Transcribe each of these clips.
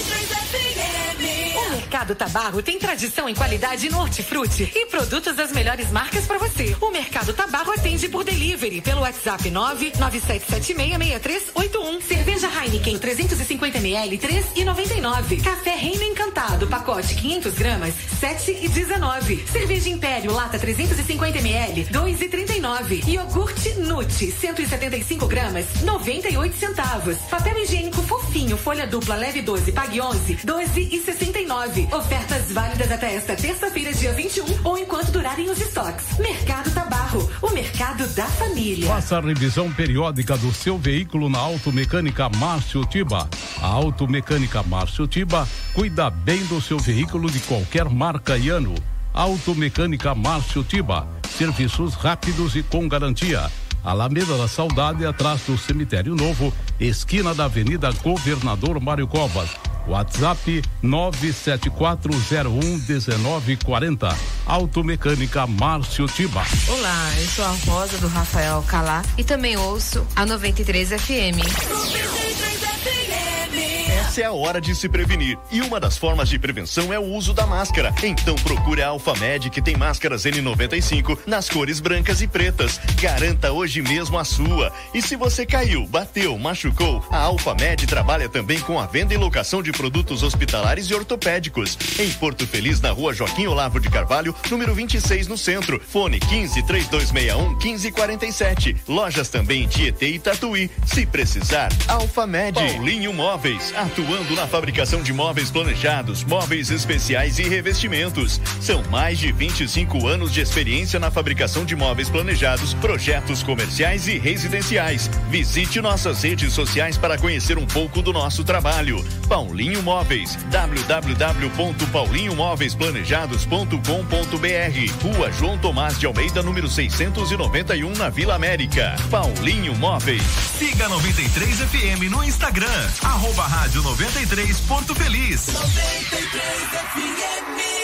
O Mercado Tabarro tem tradição em qualidade no hortifruti e produtos das melhores marcas para você. O Mercado Tabarro atende por delivery pelo WhatsApp 997766381. Cerveja Heineken 350 ml 3,99. Café Reino Encantado pacote 500 gramas 7,19. Cerveja Império lata 350 ml 2,39. Iogurte Nute 175 gramas 98 centavos. Papel higiênico fofinho folha dupla leve 12 pague 11 12,69. Ofertas válidas até esta terça-feira dia 21 ou enquanto durarem os estoques. Mercado Tabarro, o mercado da família. Faça a revisão periódica do seu veículo na Automecânica Márcio Tiba. A Automecânica Márcio Tiba cuida bem do seu veículo de qualquer marca e ano. Automecânica Márcio Tiba. Serviços rápidos e com garantia. Alameda da Saudade, atrás do Cemitério Novo, esquina da Avenida Governador Mário Covas. WhatsApp 974011940. Automecânica Márcio Tiba. Olá, eu sou a Rosa do Rafael Calá e também ouço a 93 FM. 93 essa é a hora de se prevenir e uma das formas de prevenção é o uso da máscara. Então procure a Alfamed que tem máscaras N95 nas cores brancas e pretas. Garanta hoje mesmo a sua. E se você caiu, bateu, machucou, a Alfamed trabalha também com a venda e locação de produtos hospitalares e ortopédicos. Em Porto Feliz, na rua Joaquim Olavo de Carvalho, número 26 no centro. Fone 15 3261 1547. Lojas também em Tietê e Tatuí. Se precisar, Alfamed. Paulinho Móveis. Atua atuando na fabricação de móveis planejados, móveis especiais e revestimentos. São mais de 25 anos de experiência na fabricação de móveis planejados, projetos comerciais e residenciais. Visite nossas redes sociais para conhecer um pouco do nosso trabalho. Paulinho Móveis, www.paulinhomóveisplanejados.com.br. Rua João Tomás de Almeida, número 691, na Vila América. Paulinho Móveis. Siga 93 FM no Instagram, arroba rádio 93 Porto Feliz. 93 FM.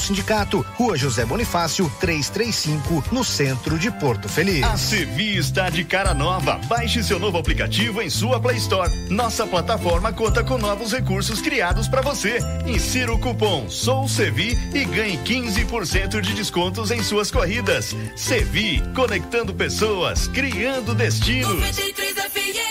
Sindicato, Rua José Bonifácio, 335, no centro de Porto Feliz. A Sevi está de cara nova. Baixe seu novo aplicativo em sua Play Store. Nossa plataforma conta com novos recursos criados para você. Insira o cupom Sou Sevi e ganhe 15% de descontos em suas corridas. Sevi, conectando pessoas, criando destinos. 93 FM.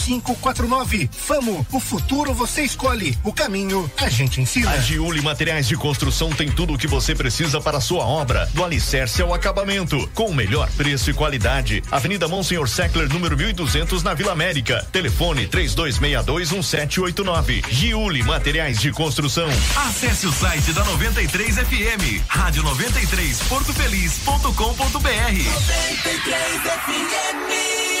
4549. Famo, o futuro você escolhe, o caminho a gente ensina. A Giuli Materiais de Construção tem tudo o que você precisa para a sua obra, do alicerce ao acabamento, com o melhor preço e qualidade. Avenida Monsenhor Seckler, número 1200, na Vila América. Telefone 32621789. Giuli Materiais de Construção. Acesse o site da 93 FM, rádio 93 portofeliz.com.br. 93 FM.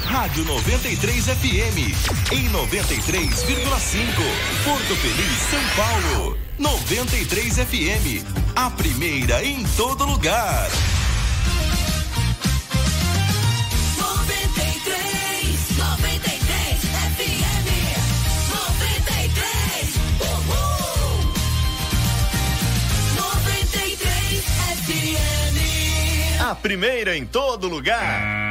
Rádio 93 FM. Em 93,5. Porto Feliz, São Paulo. 93 FM. A primeira em todo lugar. 93, 93 FM. 93. Uhul. 93 FM. A primeira em todo lugar.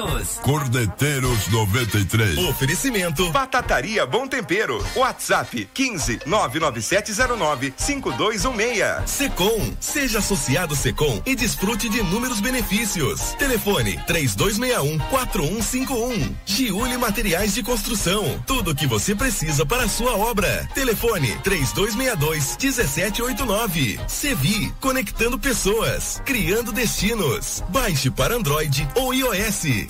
Cordeteiros. Cordeteiros 93. Oferecimento. Batataria Bom Tempero. WhatsApp 15 99709 5216. Secom. Seja associado Secom e desfrute de inúmeros benefícios. Telefone 3261 4151. Giuli Materiais de Construção. Tudo o que você precisa para a sua obra. Telefone 3262 1789. Sevi. Conectando pessoas. Criando destinos. Baixe para Android ou iOS.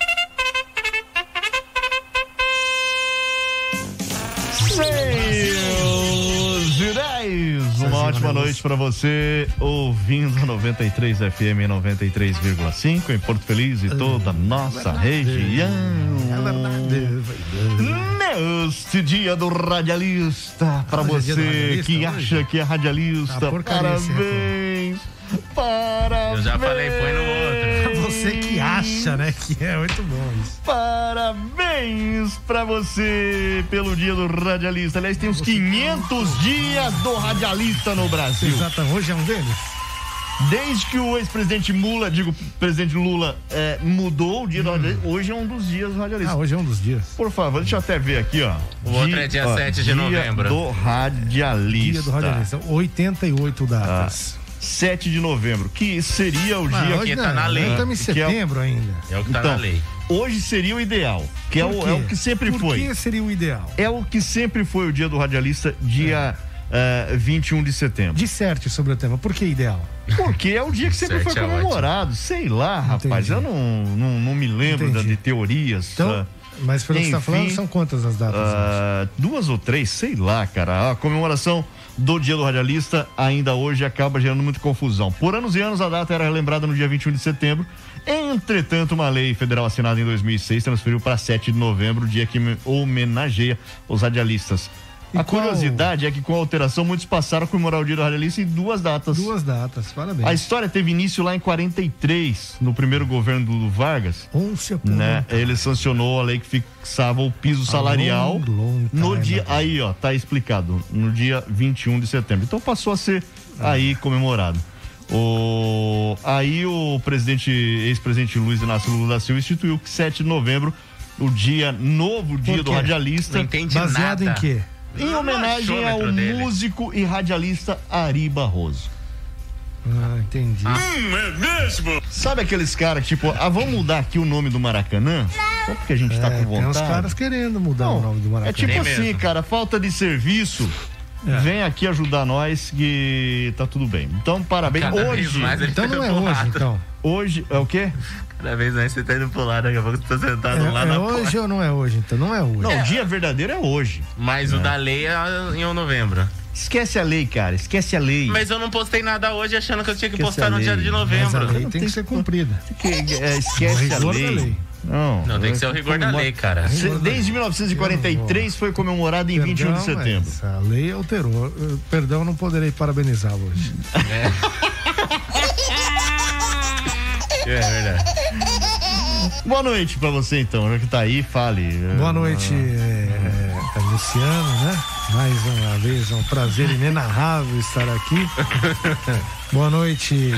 Ótima noite para você, ouvindo 93 FM 93,5 em Porto Feliz e toda a nossa região. É verdade. Neste dia do radialista, para é você radialista, que hoje? acha que é radialista, esse parabéns. Parabéns. Eu já falei, põe no outro. Você que acha, né? Que é muito bom isso. Parabéns pra você pelo dia do radialista. Aliás, tem os 500 dias do radialista no Brasil. Exato, hoje é um deles. Desde que o ex-presidente Lula, digo, presidente Lula, é, mudou o dia do radialista, hoje é um dos dias do radialista. Ah, hoje é um dos dias. Por favor, deixa eu até ver aqui, ó. O outro é dia 7 de novembro. do radialista. Dia do radialista. 88 datas. 7 de novembro, que seria o dia hoje que não, tá na lei. Estamos em Que é o- setembro ainda. É o que tá Então, na lei. hoje seria o ideal, que é o, é o que sempre Por foi. que seria o ideal? É o que sempre foi o dia do radialista, dia eh, 21 de setembro. Disserte sobre o tema. Por que ideal? Porque é o dia que sempre foi é comemorado. Sei lá, rapaz. Entendi. Eu não, não, não me lembro da- Entendi. de teorias. Então, ah, mas pelo que você está enfim, falando, são quantas as datas? ah, duas ou três, sei lá, cara. A comemoração do Dia do Radialista ainda hoje acaba gerando muita confusão. Por anos e anos, a data era lembrada no dia 21 de setembro. Entretanto, uma lei federal assinada em 2006 transferiu para 7 de novembro, dia que homenageia os radialistas. E a qual- curiosidade é que com a alteração muitos passaram a comemorar o Dia do Radialista em duas datas. Duas datas, parabéns. A história teve início lá em 43, no primeiro governo do Vargas, Onça né? Ele sancionou a lei que fixava o piso salarial long, long no dia aí, ó, tá explicado, no dia 21 de setembro. Então passou a ser Ah. aí comemorado. O aí o presidente, ex-presidente Luiz Inácio Lula da Silva instituiu que 7 de novembro, o dia novo dia do radialista, Não entendi Baseado nada. em quê? Em homenagem ao músico e radialista Ari Barroso. Ah, entendi. Sabe aqueles caras que, tipo, ah, vamos mudar aqui o nome do Maracanã? Só porque a gente tá É, com tem uns vontade. caras querendo mudar Não, o nome do Maracanã. É tipo Tem assim, mesmo. cara, falta de serviço. É. Vem aqui ajudar nós que tá tudo bem. Então, parabéns. Cada hoje, mais ele Então tá não é hoje, então. hoje é o quê? Cada vez mais você tá indo pro lado, daqui a pouco você tá sentado lá É, na é porta. hoje ou não é hoje? Então não é hoje. Não, o dia verdadeiro é hoje. Mas o da lei é em novembro. Esquece a lei, cara. Esquece a lei. Mas eu não postei nada hoje achando que eu tinha que Esquece postar a no dia de Mas a novembro. lei tem que ser cumprida. É, esquece a lei. da lei. Não, Não, tem que ser o rigor da lei, cara. Se- Desde 1943 foi comemorado em 21 de Perdão, setembro. A lei alterou. Eu- Perdão, não poderei parabenizá-lo hoje. É verdade. Boa noite pra você, então. Já que tá aí, fale. Boa noite, é, é, Luciano, né? Mais uma vez, é um prazer inenarrável estar aqui. Boa noite,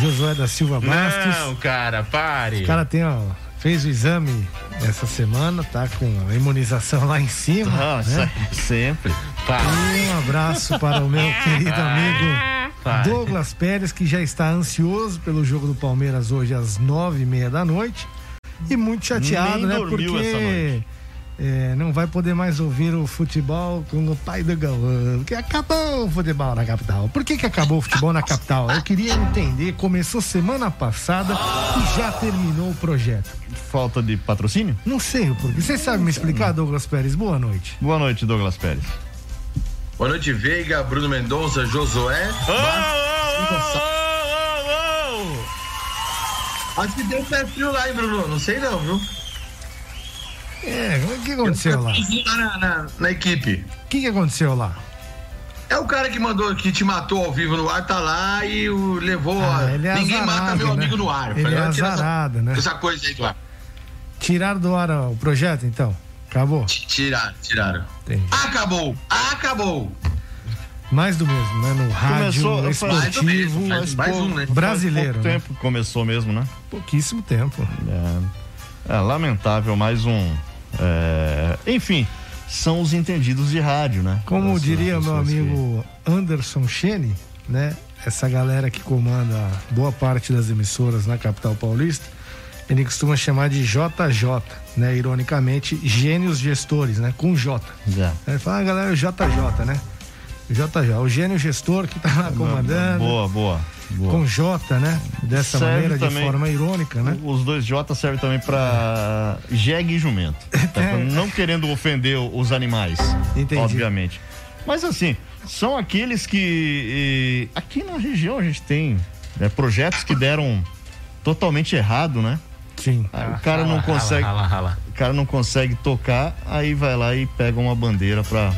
Josué da Silva Bastos. Não, cara, pare. O cara tem, ó, fez o exame essa semana, tá com a imunização lá em cima. Nossa, né? sempre. E um abraço para o meu querido amigo. Douglas Pérez, que já está ansioso pelo jogo do Palmeiras hoje às nove e meia da noite. E muito chateado, Nem né? Porque. É, não vai poder mais ouvir o futebol com o pai do Galvão. Porque acabou o futebol na capital. Por que, que acabou o futebol na capital? Eu queria entender. Começou semana passada e já terminou o projeto. Falta de patrocínio? Não sei o porquê. Você sabe me explicar, Douglas Pérez? Boa noite. Boa noite, Douglas Pérez. Boa noite, Veiga, Bruno Mendonça, Josué. Acho que deu pé frio lá, hein, Bruno? Não sei não, viu? É, o que aconteceu lá? Lá na, na, na equipe. O que, que aconteceu lá? É o cara que mandou, que te matou ao vivo no ar, tá lá e o levou. Ah, a- ele é Ninguém mata azarado, meu né? amigo no ar. Ele Falei, é "Vai tirar essa- azarado, né? Essa coisa aí do ar. Tiraram do ar o projeto, então? Acabou? Tiraram, tiraram. Entendi. Acabou! Acabou! Mais do mesmo, né? No rádio Começou- esportivo faz mais um, né? brasileiro. Faz pouco né? tempo que começou mesmo, né? Pouquíssimo tempo. É, é lamentável, mais um. É, enfim, são os entendidos de rádio, né? Como diria meu pessoas que- amigo Anderson Chene, né? Essa galera que comanda boa parte das emissoras na capital paulista, ele costuma chamar de JJ, né? Ironicamente, gênios gestores, né? Com J. É. Ele fala, ah, galera, o JJ, né? JJ, o gênio gestor que tá lá comandando. Boa, boa. Boa. Com J, né? Dessa Serve maneira, de também- forma irônica, né? Os dois J servem também pra jegue e jumento. Tá? É. Não querendo ofender os animais, Entendi. obviamente. Mas assim, são aqueles que. eh, Aqui na região a gente tem né, projetos que deram totalmente errado, né? Sim. Aí o cara Rala, não consegue. rala, rala. O cara não consegue tocar, aí vai lá e pega uma bandeira pra,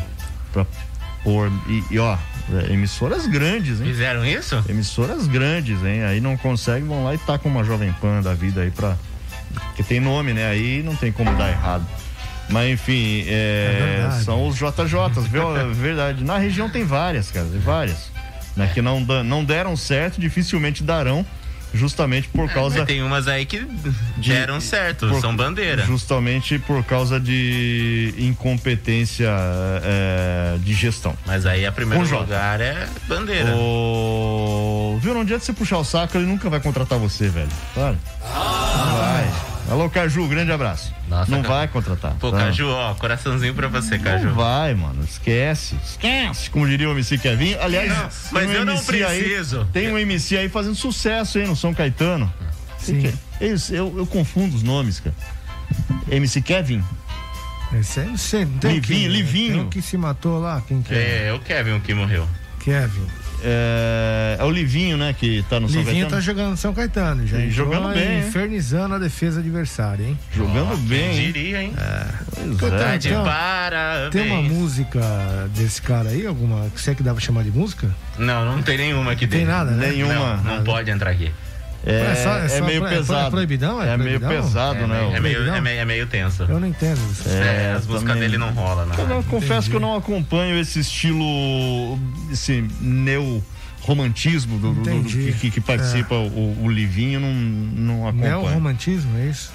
pôr. E, e, ó, é, emissoras grandes, hein? Fizeram isso? Emissoras grandes, hein? Aí não consegue, vão lá e tá com uma Jovem Pan da vida aí pra. Que tem nome, né? Aí não tem como dar errado. Mas enfim, é, verdade. são os JJs, viu? É verdade. Na região tem várias, cara, tem várias. Né? Que não, não deram certo, dificilmente darão, justamente por causa. Mas tem umas aí que deram certo, por- são bandeira. Justamente por causa de incompetência é, de gestão. Mas aí a primeiro Com J. lugar é bandeira. Ô, Viu, não adianta você puxar o saco, ele nunca vai contratar você, velho. Claro. Vai. Alô, Caju, grande abraço. Nossa, não cara. vai contratar. Pô, tá? Caju, ó, coraçãozinho pra você, Caju. Não vai, mano. Esquece. Esquece. Como diria o MC Kevin. Aliás, Não, mas um eu não MC aí- preciso. tem um MC aí fazendo sucesso aí no São Caetano. Sim. Eles, eu, eu confundo os nomes, cara. MC Kevin? Esse aí, não sei, não tem Livinho, quem, né? Livinho. Um que se matou lá, quem que é? É, é o Kevin que morreu. Kevin. É, é o Livinho, né? Que tá no São Livinho Caetano. tá jogando no São Caetano, já. E jogando bem, hein? Infernizando a defesa adversária, hein? Jogando Ó, bem. Hein? diria, hein? Pois Então, é. Tá de Tem- parabéns. Tem uma música desse cara aí, alguma que você que dá pra chamar de música? Não, não tem nenhuma aqui Tem dentro. nada, né? Nenhuma. Não, não pode entrar aqui. É, É só- é é só meio pro- é pesado. proibidão? É meio proibidão? pesado, É, né? meio, é, meio, é, meio, é meio tenso. Eu não entendo isso. É, as também. músicas dele não rolam, não. Eu não- confesso que eu não acompanho esse estilo, esse neo romantismo do, do- do- que, que- participa o, o Livinho, não, não É o acompanho. romantismo, é isso?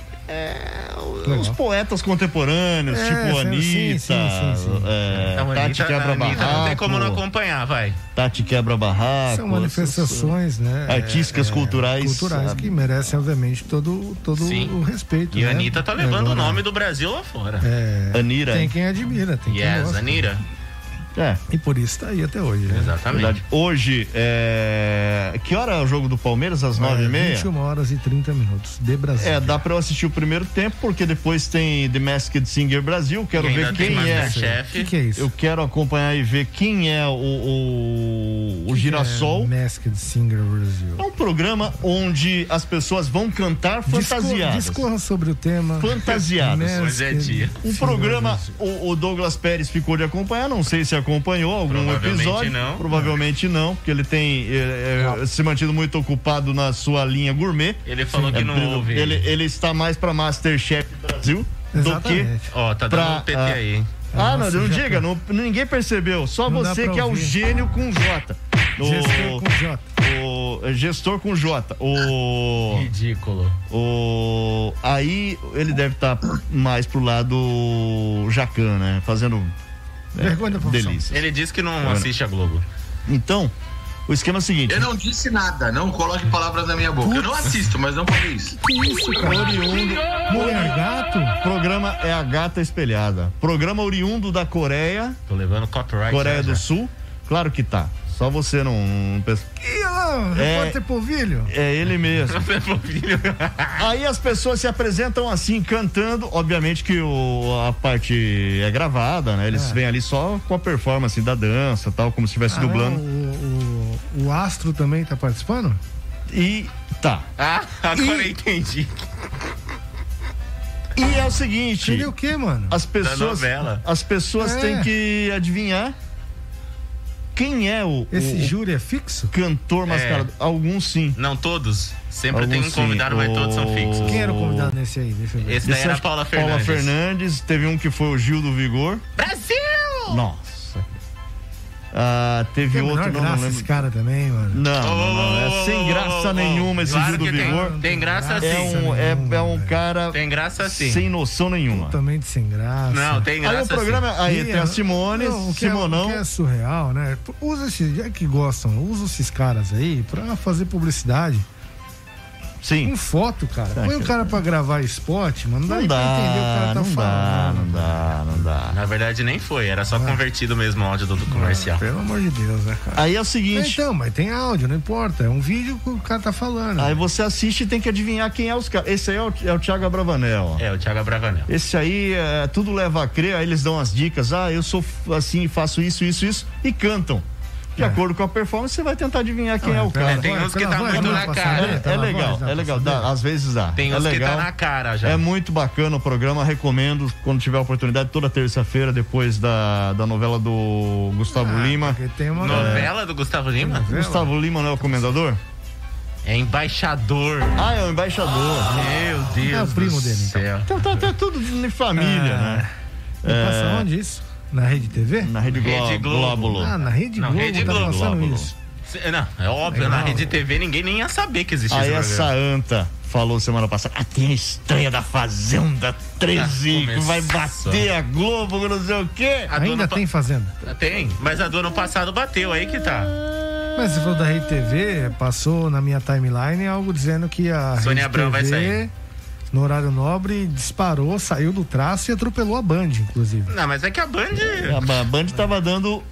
Os Legal. poetas contemporâneos, É, tipo sim, Anitta, sim, sim, sim. é, Não, Tati Anitta- Quebra Anitta Não tem Barraco, como não acompanhar, vai. Tati Quebra Barraco. São manifestações, né? Artísticas, é, culturais, Culturais sabe? que merecem, obviamente, todo, todo o respeito. E a né? Anitta tá levando o Agora, nome do Brasil lá fora. É, Anira. tem quem admira, tem quem Yes, gosta. Anira. É, E por isso tá aí até hoje, né? Exatamente. verdade. Hoje, é... que hora é o jogo do Palmeiras? Às nove e É, meia? 21 horas e 30 minutos de Brasil. É, dá pra eu assistir o primeiro tempo, porque depois tem The Masked Singer Brasil. Quero E ver quem é. O Masterchef. que, que é isso? Eu quero acompanhar e ver quem é o, o, o Que Girassol. É Masked Singer Brasil. É um programa onde as pessoas vão cantar fantasiadas. Discorra sobre o tema. Fantasiadas. Hoje é dia. Um programa, o, o Douglas Pérez ficou de acompanhar, não sei se acompanhou algum Provavelmente episódio. não. Provavelmente não, porque ele tem é, é, se mantido muito ocupado na sua linha gourmet. Ele falou que É, não ouve. Ele, ele está mais pra Masterchef Brasil do que. Exatamente. Ó, tá dando pra, um PT ah, aí, hein? Ah, Nossa, não, não diga, não, ninguém percebeu. Só Não você que é o gênio com J. O, Gestor com J. o é, gestor com J. O, Ridículo. o, aí ele deve estar mais pro lado Jacan, né? Fazendo é, Vergonha da profissão. delícia. Ele disse que não assiste a Globo. Então, o esquema é o seguinte. Eu não disse nada, não coloque palavras na minha boca. Eu não assisto, mas não falei isso. Isso, cara. Oriundo, Mulher gato? programa é a gata espelhada. Programa oriundo da Coreia, Tô levando copyright. Coreia já, do já. Sul. Claro que tá. Só você não, não pensa. Lá, É. repórter Polvilho. É ele mesmo. Aí as pessoas se apresentam assim, cantando. Obviamente que o, a parte é gravada, né? Eles É. vêm ali só com a performance da dança tal, como se estivesse Ah, dublando. o, o, o Astro também tá participando? E tá. Ah, agora E- eu entendi. E é o seguinte. Entendeu o quê, mano? As pessoas, novela. as pessoas É. têm que adivinhar quem é o, Esse o- júri é fixo? cantor mascarado. Alguns sim. Não todos. Sempre tem um Alguns sim. convidado, mas todos são fixos. Quem era o convidado nesse aí? Deixa eu ver. Esse daí Esse era a Paula que Paula Fernandes. Fernandes. Teve um que foi o Gil do Vigor. Brasil! Nossa. Ah, teve Tem a outro, não, não graça lembro. esse cara também, mano. Não, não, não. É sem graça nenhuma esse Claro Gil do que tem. Vigor. Tem graça sim. É um, é, é um cara Tem graça sim. sem noção nenhuma. Totalmente sem graça. Não, tem graça Aí o programa, sim. aí E tem a é- Simone, Não, o que é- Simonão. o que é surreal, né? Usa esses, já que gostam, usa esses caras aí pra fazer publicidade. Sim. Com foto, cara. Tá, Põe o cara. pra gravar spot, mano. Não dá Não nem pra entender o que o dá, cara tá não dá, falando. não dá, não dá. Na verdade nem foi, era só convertido mesmo o áudio do, do comercial. Pelo amor de Deus, né, cara? Aí é o seguinte, Então, mas tem áudio, não importa. É um vídeo que o cara tá falando. aí você assiste e tem que adivinhar quem é os caras. Esse aí é o, é o Thiago Abravanel. ó. É, o Thiago Bravanel. Esse aí, é, tudo leva a crer, aí eles dão as dicas, ah, eu sou assim, faço isso, isso, isso, e cantam. De É. acordo com a performance, você vai tentar adivinhar quem é o é, cara. tem uns que tá voz muito na cara. É, é legal, é legal, dá, às vezes dá. Tem é uns que tá na cara já. É muito bacana o programa, recomendo quando tiver a oportunidade, toda terça-feira, depois da, da novela do Gustavo Ah, Lima. tem uma Novela do Gustavo Lima? Gustavo Lima não é o comendador? É embaixador. Ah, é o embaixador. Meu Deus. É o primo dele, então. céu. Então tá, tá tudo de família, Ah. né? E Passa onde isso? Na Rede TV? Na Rede, Glo Rede Globo. Glóbulo. Ah, na Rede Globo Rede tá Globo, passando Glóbulo. isso. Não, é óbvio, Legal. na Rede TV ninguém nem ia saber que existia Aí essa anta falou semana passada, ah, tem a estreia da Fazenda 13, Ah, que vai bater a Globo, não sei o quê. A Ainda tem Fazenda. Tem, mas a do ano passado bateu, aí que tá. Mas se for da Rede TV, passou na minha timeline algo dizendo que a Sônia Abrão vai sair. No horário nobre, disparou, saiu do traço e atropelou a Band, inclusive. Não, mas é que a Band. A Band tava dando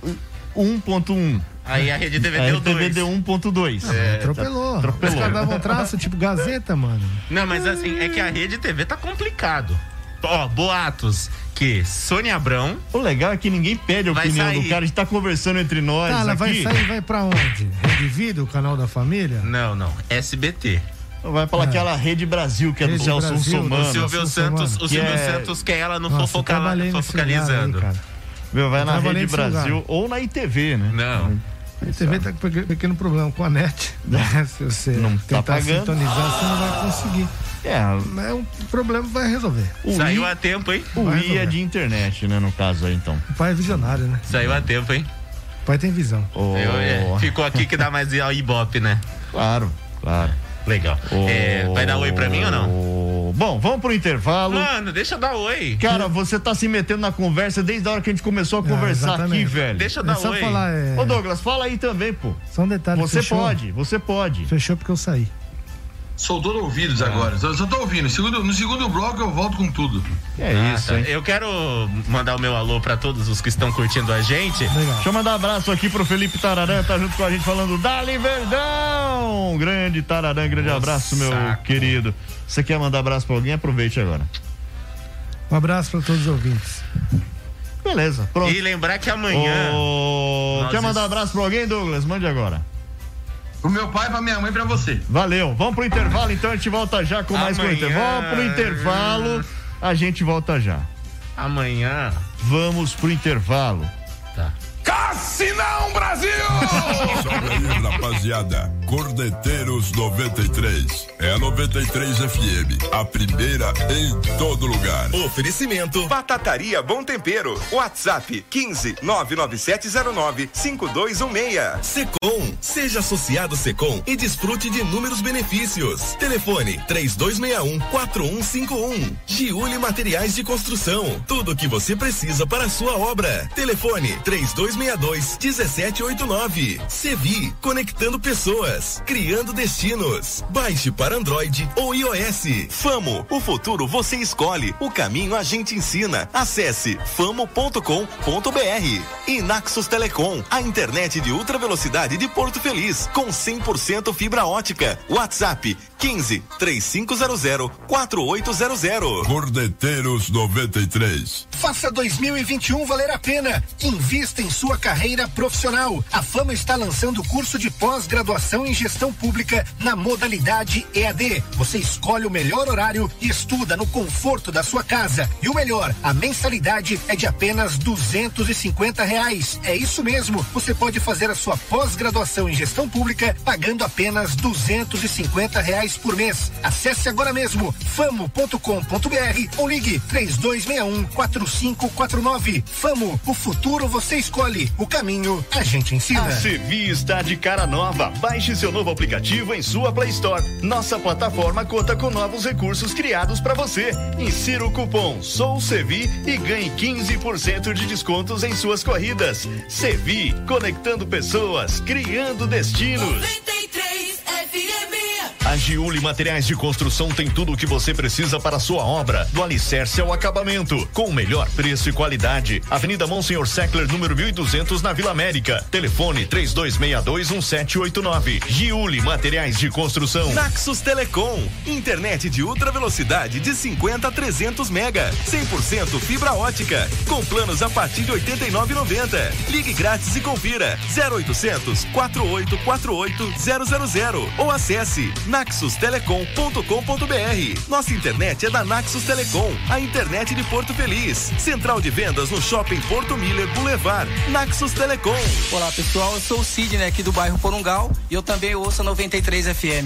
1.1. Aí a Rede TV A deu RTV dois. deu 1.2. É, atropelou. atropelou. Os caras davam traço, tipo Gazeta, mano. Não, mas assim, é que a Rede TV tá complicado. Ó, boatos que Sônia Abrão. O legal é que ninguém pede a Vai opinião do sair. cara, a gente tá conversando entre nós Tá, ela vai aqui. sair, vai pra onde? Rede Vida, o canal da família? Não, não. SBT. Vai pra aquela Rede Brasil, que é do Rede Celso Brasil. O Silvio Santos, o Que Silvio é- Santos quer ela no Nossa, eu fofoca, trabalhei nesse lugar fofocalizando. aí. Meu, vai Eu na Rede Brasil lugar. ou na ITV, né? Não. A TV tá com um pequeno problema com a net. né? Se você Não tá tentar pagando. sintonizar, você não vai conseguir. É, Mas o problema vai resolver. o Saiu I, a tempo, hein? o vai I é de internet, né, no caso aí, então. O pai é visionário, né? Saiu a tempo, hein? O pai tem visão. Ô, Eu, é, ficou aqui que dá mais ibope, né? Claro, claro. Legal. É, vai dar oi pra mim ou não? não? Bom, vamos pro intervalo. Mano, deixa eu dar oi. Cara, você tá se metendo na conversa desde a hora que a gente começou a Ah, conversar aqui, velho. Deixa eu É dar só oi. falar, é... Ô, Douglas, fala aí também, pô. Só um detalhe. Você fechou? pode, você pode. Fechou porque eu saí. Sou todo ouvidos Ah. agora. Só, só tô ouvindo. Segundo- no segundo bloco eu volto com tudo. É Ah, isso, tá. hein? Eu quero mandar o meu alô pra todos os que estão curtindo a gente. Legal. Deixa eu mandar um abraço aqui pro Felipe Tararã, tá junto com a gente falando Dali Verdão! Grande Tararã, grande abraço, meu saco. querido. Você quer mandar abraço pra alguém? Aproveite agora. Um abraço para todos os ouvintes. Beleza, pronto. E lembrar que amanhã. Nós Quer mandar abraço pra alguém, Douglas? Mande agora. Pro meu pai, pra minha mãe e pra você. Valeu. Vamos pro intervalo, então a gente volta já com mais Amanhã. coisa. Vamos pro intervalo, a gente volta já. Amanhã. Vamos pro intervalo. Tá. Cassinão Brasil! Sobe aí, rapaziada. Cordeteiros 93. É a 93 FM. A primeira em todo lugar. Oferecimento Batataria Bom Tempero. WhatsApp 15 99709 5216. Secom. Seja associado Secom e desfrute de inúmeros benefícios. Telefone 3261 4151. Giuli Materiais de Construção. Tudo o que você precisa para a sua obra. Telefone 3262 1789. Sevi. Conectando pessoas. Criando destinos. Baixe para Android ou iOS. Famo. O futuro você escolhe. O caminho a gente ensina. Acesse famo.com.br. E Naxos Telecom. A internet de ultra velocidade de Porto Feliz. Com 100% fibra ótica. WhatsApp 15 3500 4800. Cordeteiros 93. Faça 2021 valer a pena. Invista em sua carreira profissional. A fama está lançando o curso de pós-graduação em gestão pública na modalidade EAD. Você escolhe o melhor horário e estuda no conforto da sua casa. E o melhor, a mensalidade é de apenas duzentos e cinquenta reais. É isso mesmo. Você pode fazer a sua pós-graduação em gestão pública pagando apenas duzentos e cinquenta reais por mês. Acesse agora mesmo famo.com.br ou ligue três dois um quatro cinco quatro nove. Famo, o futuro você escolhe, o caminho a gente ensina. A Sevi está de cara nova. Baixe seu novo aplicativo em sua Play Store. Nossa plataforma conta com novos recursos criados para você. Insira o cupom Sou Sevi e ganhe 15% de descontos em suas corridas. Sevi, conectando pessoas, criando destinos. 93 FM. A Giuli Materiais de Construção tem tudo o que você precisa para a sua obra, do alicerce ao acabamento, com o melhor preço e qualidade. Avenida Monsenhor Seckler, número 1200, na Vila América. Telefone 32621789. Giuli Materiais de Construção. Naxos Telecom, internet de ultra velocidade de 50 a 300 mega, 100% fibra ótica, com planos a partir de 89,90. Ligue grátis e confira 0800 4848 000 ou acesse naxustelecom.com.br. Nossa internet é da Naxos Telecom, a internet de Porto Feliz. Central de vendas no Shopping Porto Miller Boulevard. Naxos Telecom. Olá pessoal, eu sou o Sidney aqui do bairro Porungal e eu também ouço a 93 FM.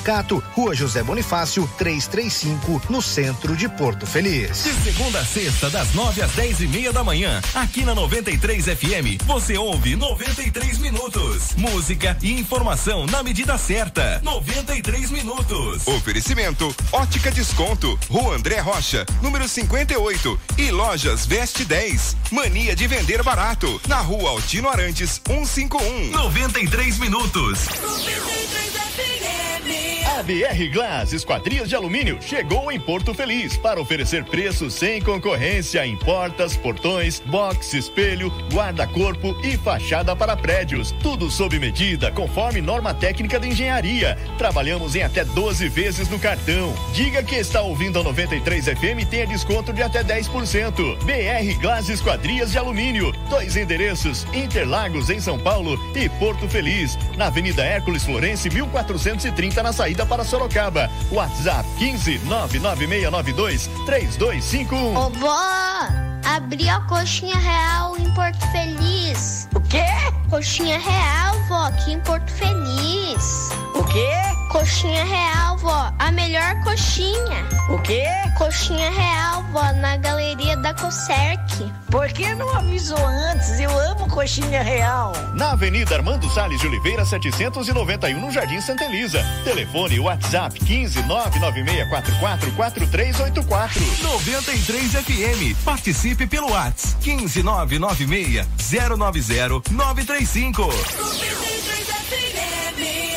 Rua José Bonifácio, 335, no centro de Porto Feliz. De segunda a sexta, das 9 às 10 e meia da manhã, aqui na 93 FM, você ouve 93 minutos. Música e informação na medida certa. 93 minutos. Oferecimento: Ótica Desconto, Rua André Rocha, número 58 e Lojas Veste 10. Mania de vender barato, na Rua Altino Arantes, 151. 93 minutos. A BR Glass Esquadrias de Alumínio chegou em Porto Feliz para oferecer preços sem concorrência em portas, portões, box, espelho, guarda-corpo e fachada para prédios. Tudo sob medida, conforme norma técnica de engenharia. Trabalhamos em até 12 vezes no cartão. Diga que está ouvindo a 93 FM e tenha desconto de até 10%. BR Glass Esquadrias de Alumínio. Dois endereços: Interlagos em São Paulo e Porto Feliz, na Avenida Hércules Florense, 1430 na saída para Sorocaba. WhatsApp 15 99692 3251. Ô, vó, abri a coxinha real em Porto Feliz. O quê? Coxinha real, vó, aqui em Porto Feliz. O quê? Coxinha real, vó, a melhor coxinha. O quê? Coxinha real, vó, na galeria da Coserc. Por que não avisou antes? Eu amo coxinha real. Na Avenida Armando Salles de Oliveira, 791, no Jardim Santa Elisa. Telefone WhatsApp 15 99644 4384. 93 FM. Participe pelo WhatsApp 15 996 090 935.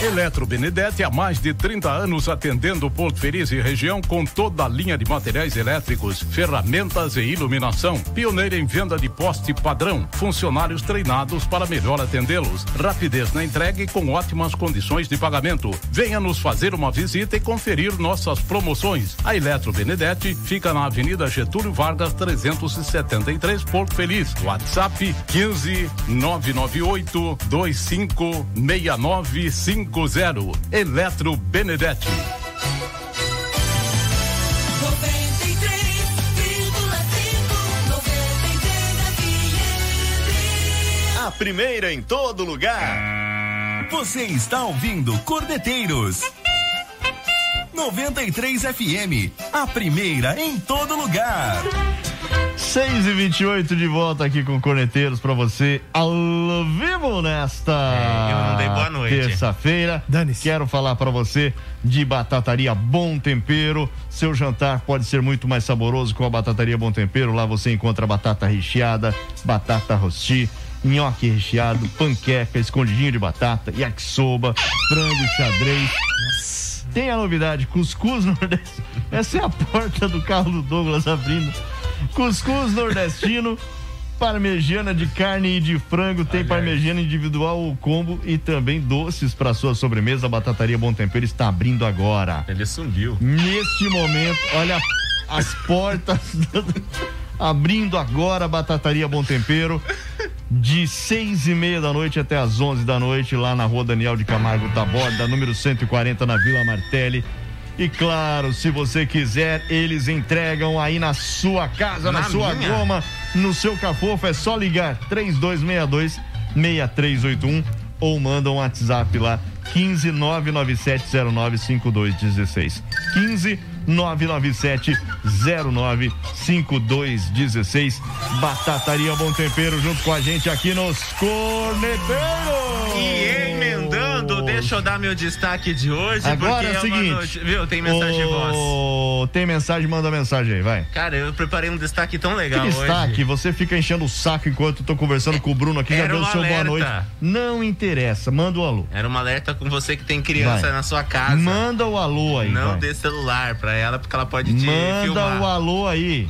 Eletro Benedetti há mais de 30 anos atendendo Porto Feliz e região com toda a linha de materiais elétricos, ferramentas e iluminação. Pioneira em venda de poste padrão, funcionários treinados para melhor atendê-los. Rapidez na entrega e com ótimas condições de pagamento. Venha nos fazer uma visita e conferir nossas promoções. A Eletro Benedetti fica na Avenida Getúlio Vargas 373 Porto Feliz. WhatsApp 15 998 25 6950. Eletro Benedetti. A primeira em todo lugar. Você está ouvindo Cordeteiros. 93 FM, a primeira em todo lugar. 6 e 28 de volta aqui com Corneteiros pra você ao vivo nesta É, eu não dei boa noite. terça-feira. Quero falar pra você de Batataria Bom Tempero. Seu jantar pode ser muito mais saboroso com a Batataria Bom Tempero. Lá você encontra batata recheada, batata rosti, nhoque recheado, panqueca, escondidinho de batata, yakisoba, frango xadrez. Tem a novidade, cuscuz nordestino. Essa é a porta do carro do Douglas abrindo. Cuscuz nordestino, parmegiana de carne e de frango, tem parmegiana individual ou combo e também doces para sua sobremesa. A Batataria Bom Tempero está abrindo agora. Ele sumiu. Neste momento, olha as portas abrindo agora a Batataria Bom Tempero de seis e meia da noite até as onze da noite lá na rua Daniel de Camargo Taborda, número 140 na Vila Martelli. E claro, se você quiser, eles entregam aí na sua casa, na, Na sua minha? goma, no seu cafofo. É só ligar 3262 6381 ou manda um WhatsApp lá 15 99709 5216. 15 997 09 5216. Batataria Bom Tempero junto com a gente aqui nos Corneteiros. E emendando, deixa eu dar meu destaque de hoje, Agora é o uma seguinte. noite- viu? Tem mensagem de voz. Tem mensagem, manda mensagem aí, vai. Cara, eu preparei um destaque tão legal Que destaque, hoje. você fica enchendo o saco enquanto eu tô conversando com o Bruno aqui, já Era deu o seu boa alerta. noite. Não interessa, manda o alô. Era um alerta com você que tem criança Vai. na sua casa. Manda o alô aí. Não vai. dê celular pra ela, porque ela pode te Manda filmar. o alô aí.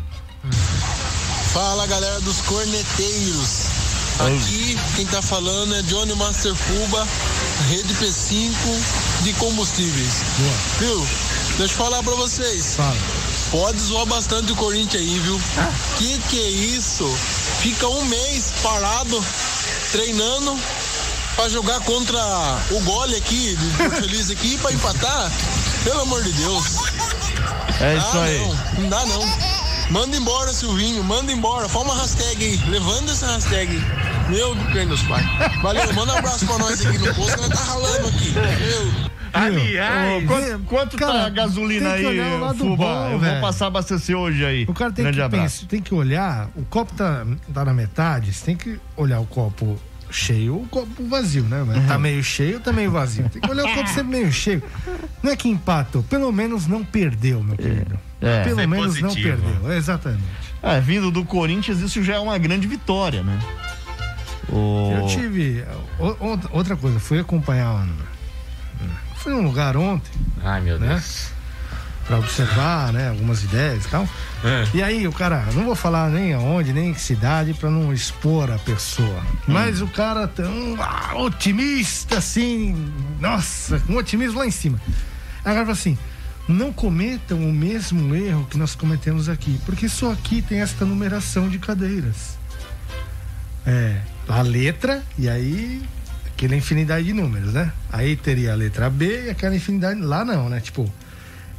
Fala galera dos corneteiros. Aqui quem tá falando é Johnny Master Fuba, Rede P5 de combustíveis. Viu? Deixa eu falar pra vocês. Pode zoar bastante o Corinthians aí, viu? Que que é isso? Fica um mês parado, treinando pra jogar contra o gole aqui, do Feliz aqui, pra empatar? Pelo amor de Deus. É isso Ah, aí. Não, não dá não. Manda embora, Silvinho, manda embora. Fala uma hashtag aí, levando essa hashtag. Meu Deus, pai. Valeu, manda um abraço pra nós aqui no posto, nós tá ralando aqui. Meu. Ô, quanto quanto tá Cara, a gasolina aí, bom, eu vou passar a abastecer hoje aí. O cara tem Grande que abraço. tem que olhar, o copo tá, tá na metade, você tem que olhar o copo cheio ou o copo vazio, né? Uhum. Tá meio cheio, tá meio vazio. Tem que olhar o copo sempre meio cheio. Não é que empatou, pelo menos não perdeu, meu querido. É. Pelo Ser menos não positivo. perdeu, exatamente. É, vindo do Corinthians, isso já é uma grande vitória, né? O... Eu tive outra coisa, fui acompanhar um, fui num lugar ontem, Ai, meu né? Deus. Pra observar, né, algumas ideias e tal. É. E aí o cara, não vou falar nem aonde, nem que cidade pra não expor a pessoa. Mas o cara tão ah, otimista assim, nossa, um otimismo lá em cima. Aí o cara fala assim: não cometam o mesmo erro que nós cometemos aqui, porque só aqui tem esta numeração de cadeiras. É, a letra e aí aquela infinidade de números, né? Aí teria a letra B e aquela infinidade. Lá não, né? Tipo,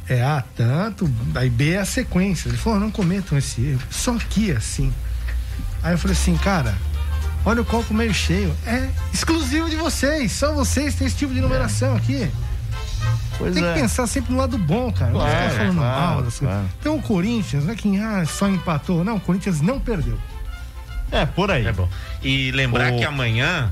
é A tanto, aí B é a sequência. Ele falou, não cometam esse erro. Só aqui é assim. Aí eu falei assim, cara, olha o copo meio cheio. É exclusivo de vocês. Só vocês têm esse tipo de numeração aqui. Pois Tem é. que pensar sempre no lado bom, cara. Não Claro, ficar falando claro, mal das claro. coisas. Então o Corinthians, não é que ah, só empatou. Não, o Corinthians não perdeu. É, por aí. É bom. E lembrar O- que amanhã,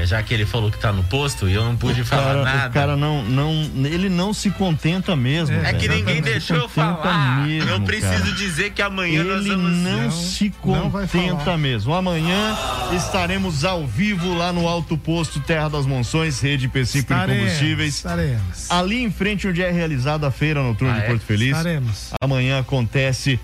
é, já que ele falou que tá no posto e eu não pude O falar cara, nada. o cara não, não, ele não se contenta mesmo. É velho. que ninguém Não se deixou eu contenta falar. mesmo, eu preciso cara. dizer que amanhã nós Ele vamos. não se não contenta falar. mesmo. Amanhã estaremos ao vivo lá no Alto Posto Terra das Monções, Rede P5 de Combustíveis. Estaremos. Ali em frente onde é realizada a feira noturna Ah, de é? Porto Feliz. Estaremos. Amanhã acontece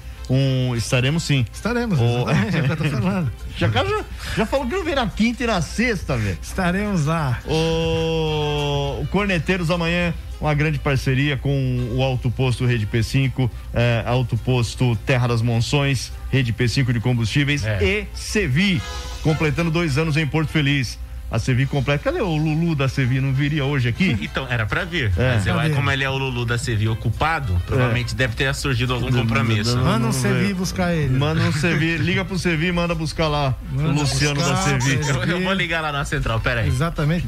Estaremos sim. Estaremos, O- é. Já, já, já falou que não vem na quinta e na sexta, velho. Estaremos lá. O, o Corneteiros amanhã, uma grande parceria com o Alto Posto Rede P5, eh, Alto Posto Terra das Monções, Rede P5 de combustíveis É. e Sevi, completando dois anos em Porto Feliz. A Sevi completa. Cadê o Lulu da Sevi? Não viria hoje aqui? Então, era pra vir. É. Mas eu, Cadê? como ele é o Lulu da CV ocupado, provavelmente deve ter surgido algum compromisso. Não, Manda não um veio. buscar ele. Manda um Sevi, liga pro Sevi e manda buscar lá Manda o Luciano buscar, da Sevi. Eu, eu vou ligar lá na central, peraí. Exatamente.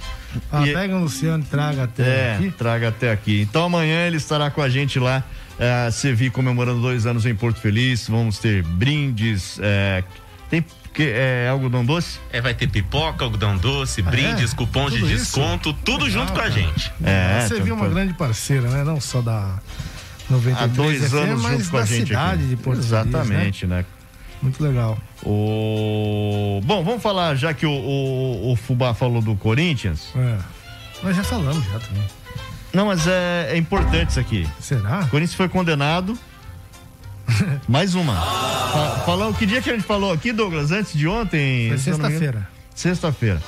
Ah, E- Pega o Luciano e traga até É, aqui. traga até aqui. Então amanhã ele estará com a gente lá, é, Sevi comemorando dois anos em Porto Feliz. Vamos ter brindes, é, tem que, é, algodão doce? É, vai ter pipoca, algodão doce, Ah, brindes, é? cupom de Tudo isso? desconto, tudo junto com a gente. É, Você então, viu uma tá- grande parceira, né? Não só da Há 92 dois FM, anos mas junto com a gente cidade aqui. de Porto Feliz, Exatamente, né? Muito legal. O... Bom, vamos falar, já que o, o, o Fubá falou do Corinthians. É. Nós já falamos já também. Não, mas é, é importante isso aqui. Será? O Corinthians foi condenado. Mais uma. Falou, que dia que a gente falou aqui, Douglas? Antes de ontem? Foi sexta-feira. Sexta-feira.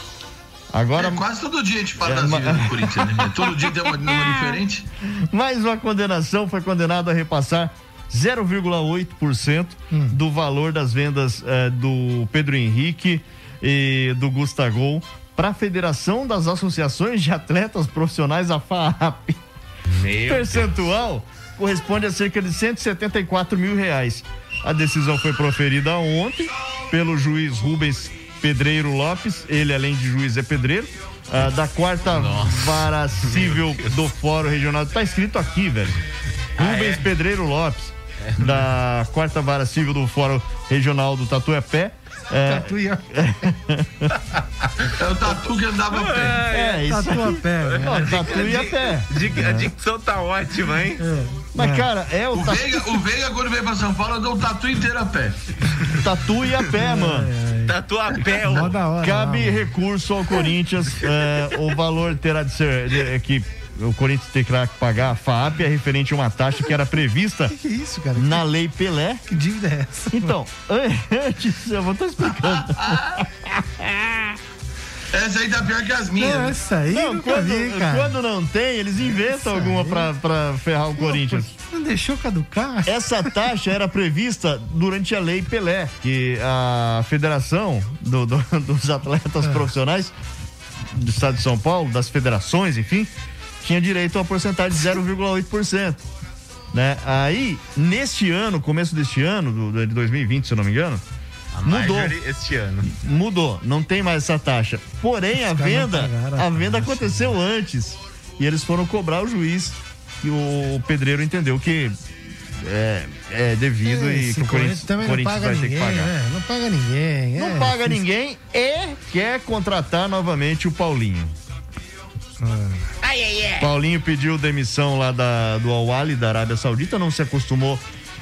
Agora. É, quase todo dia a gente fala É, das ma- vidas do Corinthians, né? Todo dia tem uma, uma diferente. Mais uma condenação foi condenado a repassar 0,8% Hum. do valor das vendas eh, do Pedro Henrique e do Gustavo para a Federação das Associações de Atletas Profissionais, a FAAP. Meu Percentual corresponde a cerca de 174 mil reais. A decisão foi proferida ontem pelo juiz Rubens Pedreiro Lopes, ele além de juiz é pedreiro, ah, da quarta vara civil do Fórum Regional. Tá escrito aqui, velho. Rubens Pedreiro Lopes, da quarta vara civil do Fórum Regional do Tatuapé. É, É o tatu que andava a pé. É, isso Tatu a pé, né? Não, tatu e a pé. Dic- A dicção tá ótima, hein? Mas, cara, é o O tatu, Veiga, o Veiga, quando veio pra São Paulo, andou o tatu inteiro a pé. tatu e a pé, mano. Tatu a pé, ó. Cabe recurso ao Corinthians. é, o valor terá de ser. de- é que o Corinthians terá que pagar a FAAP é referente a uma taxa que era prevista Que isso, cara? na Lei Pelé. Que dívida é essa? Então, antes, eu vou estar explicando. Essa aí tá pior que as minhas. Não, essa aí Não, nunca quando, vi, cara. quando não tem, eles inventam alguma pra, pra ferrar o Corinthians. Não deixou caducar? Essa taxa era prevista durante a Lei Pelé, que a Federação do- do- dos Atletas Profissionais do Estado de São Paulo, das federações, enfim, tinha direito a uma porcentagem de 0,8%. Né? Aí, neste ano, começo deste ano, do, de 2020, se eu não me engano, A mudou. Este ano. Mudou, não tem mais essa taxa. Porém, a não venda, a venda aconteceu antes. E eles foram cobrar o juiz. E o pedreiro entendeu que é, é devido e que o Corinthians, também não Corinthians paga vai ninguém, ter que pagar. né? Não paga ninguém. Não é, paga ninguém e quer contratar novamente o Paulinho. Paulinho pediu demissão lá da, do Al-Ali, da Arábia Saudita, não se acostumou,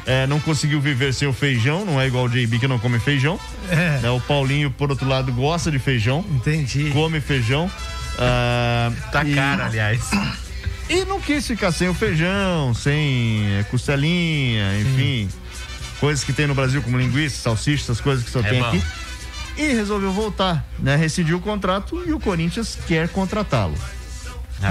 é, não conseguiu viver sem o feijão, não é igual o JB que não come feijão. É, né? O Paulinho, por outro lado, gosta de feijão, entendi. come feijão. ah, Tá e- caro, aliás. E não quis ficar sem o feijão, sem é, costelinha, enfim, coisas que tem no Brasil, como linguiça, salsicha, essas coisas que só É tem bom. aqui. E resolveu voltar, né? Rescindiu o contrato e o Corinthians quer contratá-lo.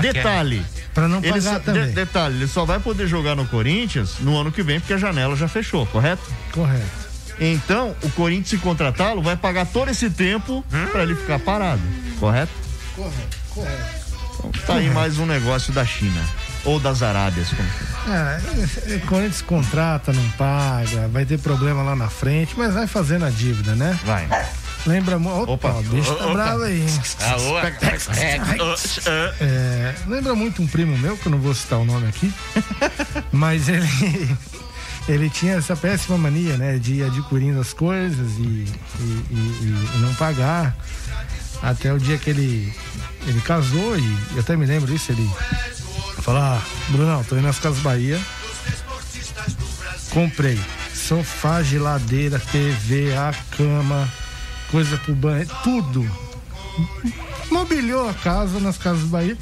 Detalhe. Pra não pagar só, também. de- detalhe, ele só vai poder jogar no Corinthians no ano que vem, porque a janela já fechou, correto? Correto. Então, o Corinthians, se contratá-lo, vai pagar todo esse tempo pra ele ficar parado, correto? Correto, correto. Então, tá aí mais um negócio da China. Ou das Arábias, como for. É, é, Corinthians contrata, não paga, vai ter problema lá na frente, mas vai fazendo a dívida, né? Vai. Lembra mu- Opa, Opa. o bicho tá Opa. bravo aí. hein? Alô? É, lembra muito um primo meu, que eu não vou citar o nome aqui, mas ele, ele tinha essa péssima mania, né, de ir adquirindo as coisas e, e- e- e não pagar. Até o dia que ele, ele casou, e eu até me lembro disso, ele falou, ah, Brunão, tô indo nas Casas Bahia, comprei sofá, geladeira, TV, a cama, coisa pro banho, tudo mobiliou a casa nas Casas Bahia,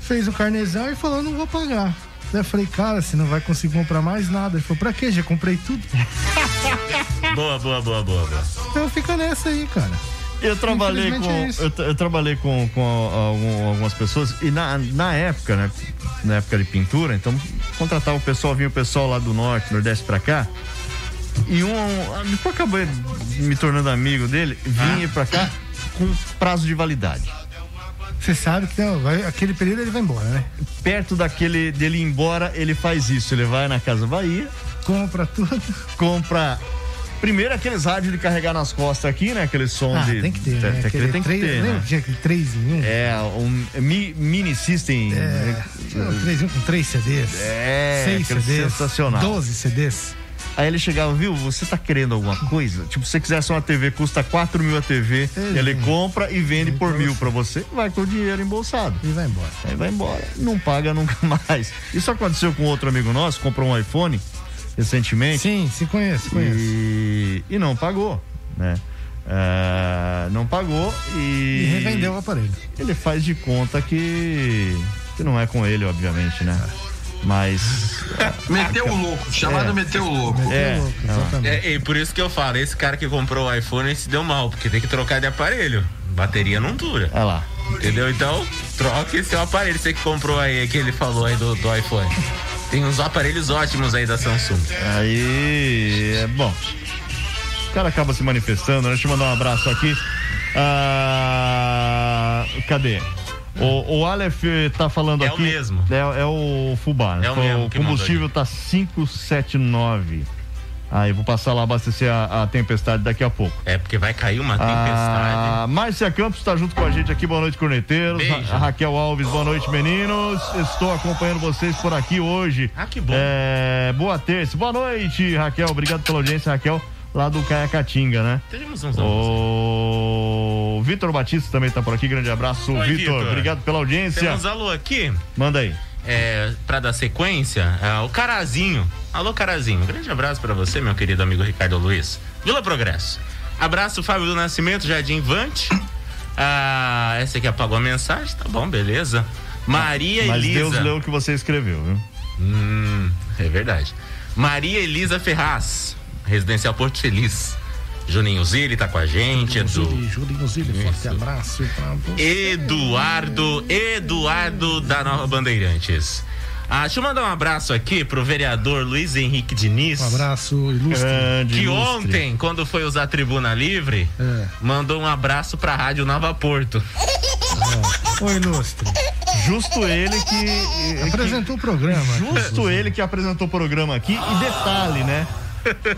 fez o carnezal e falou, não vou pagar. Eu falei, cara, você não vai conseguir comprar mais nada. Ele falou, pra quê? Já comprei tudo. Boa, boa, boa, boa, boa. Então fica nessa aí, cara. Eu trabalhei com, é eu, eu trabalhei com, com algum- algumas pessoas e na, na época, né? Na época de pintura, então contratava o pessoal, vinha o pessoal lá do norte, nordeste pra cá. E um, depois acabei me tornando amigo dele, vinha pra cá com prazo de validade. Você sabe que não, vai- aquele período ele vai embora, né? Perto daquele dele ir embora, ele faz isso. Ele vai na Casa Bahia, Compra tudo. compra. Primeiro aqueles rádios de carregar nas costas aqui, né? Aquele som Ah, de. tem que ter, tem- né? que- Aquele tem que três- ter, né? que tinha aquele 3 em 1? É, um mi- mini system. É, tinha um 3 em 1 com 3 CDs. É, 6 aquele CDs. sensacional. 12 CDs. Aí ele chegava, viu, você tá querendo alguma coisa? Tipo, se você quisesse uma TV, custa 4 mil a TV, Ele compra e vende por mil pra você, vai com o dinheiro embolsado. E vai embora. Aí vai embora, não paga nunca mais. Isso aconteceu com outro amigo nosso, comprou um iPhone, recentemente. Sim, se conhece, conhece. E, e não pagou, né? É, não pagou e. E revendeu o aparelho. Ele faz de conta que. que não é com ele, obviamente, né? Mas. Meteu o louco, chamado É. meteu o louco. É, É, e por isso que eu falo, esse cara que comprou o iPhone se deu mal, porque tem que trocar de aparelho. Bateria não dura. Olha lá. Entendeu? Então, troque seu aparelho. Você que comprou aí, que ele falou aí do, do iPhone. Tem uns aparelhos ótimos aí da Samsung. Aí, é bom. O cara acaba se manifestando, né? Deixa eu mandar um abraço aqui. Ah, cadê? O, o Aleph tá falando É o aqui. mesmo. É, é o Fubá. É o mesmo o combustível tá 579. Aí vou passar lá abastecer a, a tempestade daqui a pouco. É, porque vai cair uma tempestade. A Márcia Campos está junto com a gente aqui. Boa noite, corneteiros. Beijo. A Raquel Alves, boa noite, meninos. Estou acompanhando vocês por aqui hoje. Ah, que bom. É, boa terça. Boa noite, Raquel. Obrigado pela audiência, Raquel, lá do Caiacatinga, né? Temos uns O Vitor Batista também está por aqui. Grande abraço, Vitor. Obrigado pela audiência. Temos alô aqui. Manda aí. É, pra dar sequência, é, o Carazinho. Alô, Carazinho. Um grande abraço pra você, meu querido amigo Ricardo Luiz. Vila Progresso. Abraço, Fábio do Nascimento, Jardim Vante. Ah, essa aqui apagou a mensagem, tá bom, beleza. Maria Mas Elisa. Deus leu o que você escreveu, viu? Hum, é verdade. Maria Elisa Ferraz, Residencial Porto Feliz. Juninho Zilli tá com a gente, Edu. Julinho Zilli, forte abraço pra você. Eduardo, Eduardo da Nova Bandeirantes. Ah, deixa eu mandar um abraço aqui pro vereador Luiz Henrique Diniz. Um abraço ilustre. Grande, Que ilustre. ontem, quando foi usar a tribuna livre, É. mandou um abraço pra Rádio Nova Porto. Ô, ilustre. Justo ele que. Apresentou o programa. Justo ele que apresentou o programa aqui. E detalhe, né?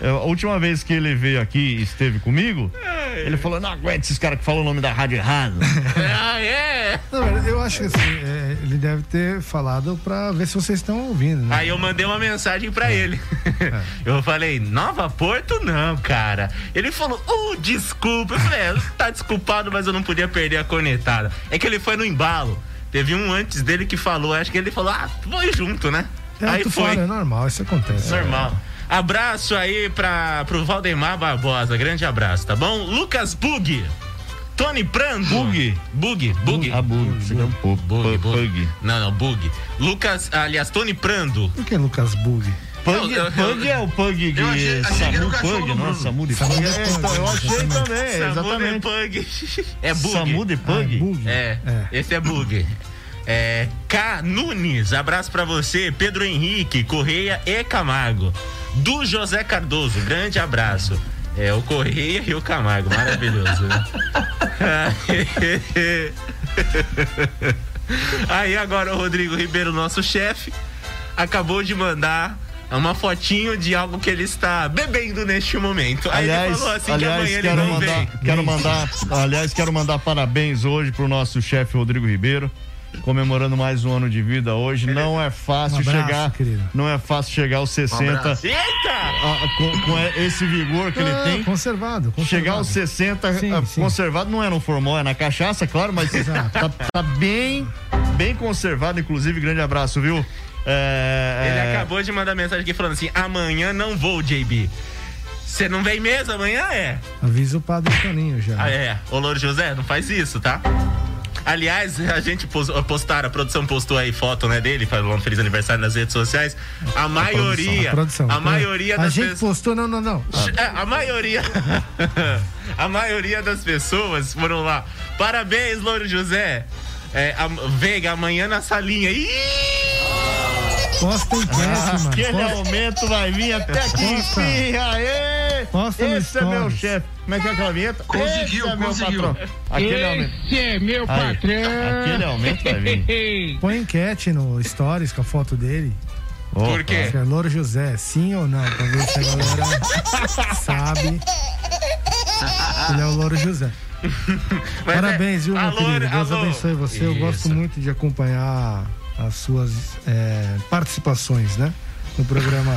É, A última vez que ele veio aqui e esteve comigo, ele falou: não aguento esses caras que falam o nome da rádio errado. ah, é? Não, eu acho que assim, é, ele deve ter falado pra ver se vocês estão ouvindo, né? Aí eu mandei uma mensagem pra ele. Eu falei, Nova Porto não, cara. Ele falou, uh, desculpa. Eu falei, é, tá desculpado, mas eu não podia perder a cornetada. É que ele foi no embalo. Teve um antes dele que falou, acho que ele falou, ah, foi junto, né? É, Aí foi. fala, é normal, isso acontece. Normal. Abraço aí pra, pro Valdemar Barbosa, grande abraço, tá bom? Lucas Bug. Tony Prando. Bug? Bug, Bug. Ah, bug. É um. Bug, bug. Pug. Não, não, Bug. Lucas, aliás, Tony Prando. Por que Lucas Bug? Pug, Eu- eu- Pug é o Pug de Eu achei- o Samu Pug, não. Samu de Samu Pug. É, então, eu achei exatamente. também, Samu exatamente. Pug. É Bug. Samu de Pug? Ah, é Bug? É, É. esse é Bug. É, K. Nunes, abraço pra você. Pedro Henrique, Correia e Camargo. Do José Cardoso, grande abraço. É o Correia e o Camargo, maravilhoso, né? Aí agora o Rodrigo Ribeiro, nosso chefe, acabou de mandar uma fotinho de algo que ele está bebendo neste momento. Aí Aliás, ele falou assim aliás que amanhã quero ele não mandar, vem. quero mandar, aliás, quero mandar parabéns hoje pro nosso chefe Rodrigo Ribeiro, comemorando mais um ano de vida hoje. Não é fácil Um abraço, chegar, querido. não é fácil chegar aos 60 abraço. Eita! ah, com, com esse vigor que ele Ah, tem. Conservado, conservado. Chegar aos 60 Sim, ah, sim. conservado não é no formal, é na cachaça, claro, mas tá, tá bem, bem conservado, inclusive. Grande abraço, viu? É, Ele é, acabou de mandar mensagem aqui falando assim: amanhã não vou, JB. Você não vem mesmo? Amanhã é. Avisa o padre Toninho já. Ah, é. Ô, Louro José, não faz isso, tá? Aliás, a gente pos- postaram, a produção postou aí foto, né, dele, falando feliz aniversário nas redes sociais. A maioria, A produção. a maioria A das gente pessoas. postou, não, não, não. É, a maioria. a maioria das pessoas foram lá. Parabéns, Louro José. É, Veiga, amanhã na salinha. Ih! Posta enquete, mano. Aquele Posta- aumento vai vir até aqui, Posta. aê! Posta Esse é meu chefe. Como é que é aquela vinheta? Conseguiu, Esse é meu conseguiu. patrão. Aquele aumento. Esse é meu Aí, patrão. aquele aumento vai vir. Põe enquete no Stories com a foto dele. Opa. Por quê? Se é Louro José, sim ou não? Pra ver se a galera sabe que ele é o Louro José. Mas Parabéns, é- viu, meu Alô, querido? Deus alô. abençoe você. Eu gosto Isso. muito de acompanhar as suas é, participações, né? No programa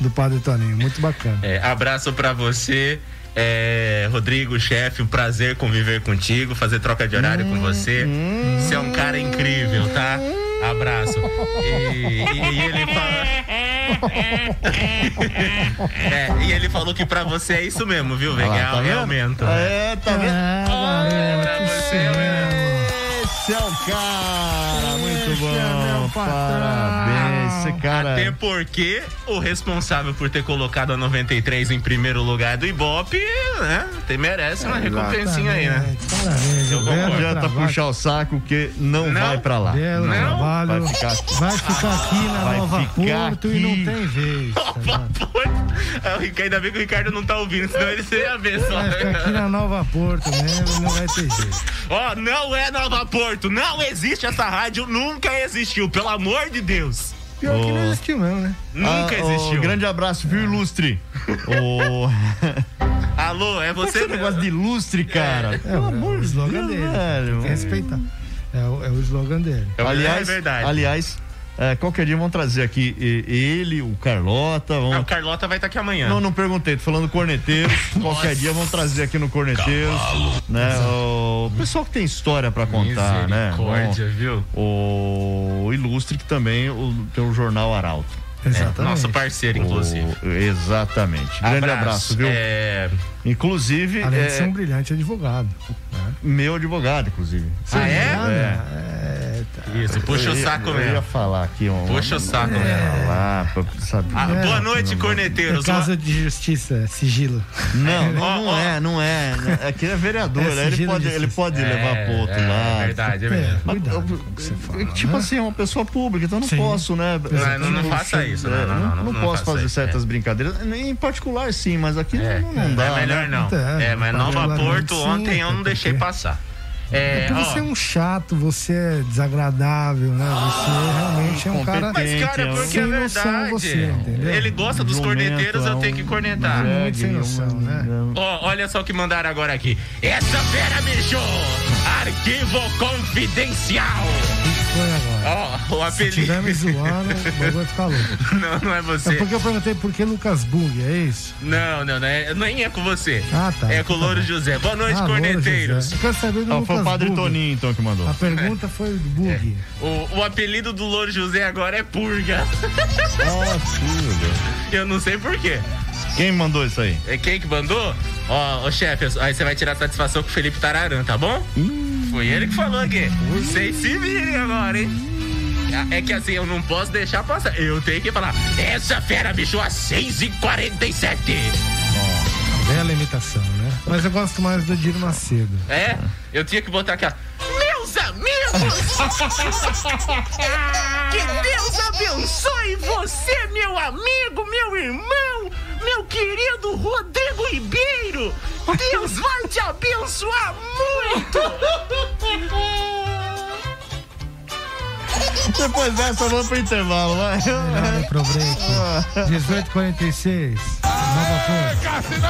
do Padre Toninho. Muito bacana. É, abraço pra você, é, Rodrigo, chefe. Um prazer conviver contigo, fazer troca de horário com você. Você é um cara incrível, tá? Abraço. E, e- ele fala. É, e ele falou que pra você é isso mesmo, viu? Vai Ah, ganhar tá um vendo? aumento. É, tá vendo? É, pra você Esse é o cara, muito meu bom. Parabéns, esse cara. Até porque o responsável por ter colocado a 93 em primeiro lugar do Ibope, né? Tem, merece uma recompensinha aí, né? Parabéns, Eu Não adianta trabalho. puxar o saco que não, Não. vai pra lá. Belo Não, trabalho. Vai ficar. Vai ficar aqui na Vai Nova Porto e não aqui. tem vez. tá vendo? É, o Ricardo, ainda bem que o Ricardo não tá ouvindo, senão ele ia ver só. Vai ficar aqui na Nova Porto mesmo e não vai ter jeito. Ó, não é Nova Porto, não existe essa rádio, nunca existiu, pelo amor de Deus. Pior que não existiu mesmo, né? Nunca Ah, existiu. grande abraço, viu, Ilustre? Alô, é Você você? não gosta de ilustre, cara? É, Pelo é amor o de slogan Deus, dele. velho. Tem que respeitar. É o, é o slogan dele. Aliás, é verdade. aliás, é, qualquer dia vão trazer aqui ele, o Carlota. Vão... Ah, o Carlota vai estar aqui amanhã. Não, não perguntei, tô falando corneteiros. Qualquer dia vão trazer aqui no Corneteiros. Né, o pessoal que tem história pra contar, né? Misericórdia, viu? O, o Ilustre, que também o, tem o Jornal Arauto. Exatamente. Nosso parceiro, inclusive. O- exatamente. Grande abraço, viu? É... Inclusive, Além é, de ser um brilhante advogado. né? meu advogado, inclusive. Ah, é? É, tá. Isso, puxa Eu o ia- saco eu ia mesmo. falar aqui. Um, Puxa o saco é, mesmo. Lá, pra saber. Ah, É. boa noite, É corneteiros. casa de justiça, é sigilo. Não, não, não é, não é. É ele é vereador, É né? ele pode, de ele pode É, levar pro outro é, lado. verdade, é É, verdade. Mas, cuidado eu- você fala, tipo né? assim, é uma pessoa pública, então eu não Sim. posso, né? Não, não, não faça isso, É, não, não, não, não, não posso fazer certas é. brincadeiras. Em particular, sim, mas aqui É, não, não dá. É melhor não. É, É, mas Nova Porto sim, ontem eu não deixei porque- passar. É É, porque ó, você é um chato, você é desagradável, né? Você realmente é um cara. Mas, cara, porque sem é verdade. você, entendeu? Ele gosta dos corneteiros, eu é tenho que cornetar. Muito sem noção, um- né? Ó, olha só o que mandaram agora aqui. Essa fera, bicho! Arquivo confidencial! O que foi agora? Ó, o Se apelido. tiver me zoando, o bagulho vai ficar louco. Não, não é É você. porque eu perguntei por que Lucas Bug, é isso? Não, não, não é, nem é com você. Ah, tá. É com o Tá Louro bom. José. Boa noite, Ah, Louro corneteiros. Quero saber do Ó, Lucas foi o Padre Bug. Toninho, então, que mandou. A pergunta foi do Bug. O, o apelido do Louro José agora é Purga. Ah, tudo. Eu não sei por quê. Quem mandou isso aí? É quem que mandou? Ó, ô chefe, aí você vai tirar satisfação com o Felipe Tararã, tá bom? Foi ele que falou aqui. Vocês se virem agora, hein? É que assim, eu não posso deixar passar. Eu tenho que falar. Essa fera bicho às 6h47. Bela imitação, né? Mas eu gosto mais do Dino Macedo. É? Eu tinha que botar aquela. Meus amigos! que Deus abençoe você, meu amigo, meu irmão, meu querido Rodrigo Ribeiro! Deus vai te abençoar muito! Depois dessa, vamos pro intervalo, vai. Pro break. 1846. Nova Ponte.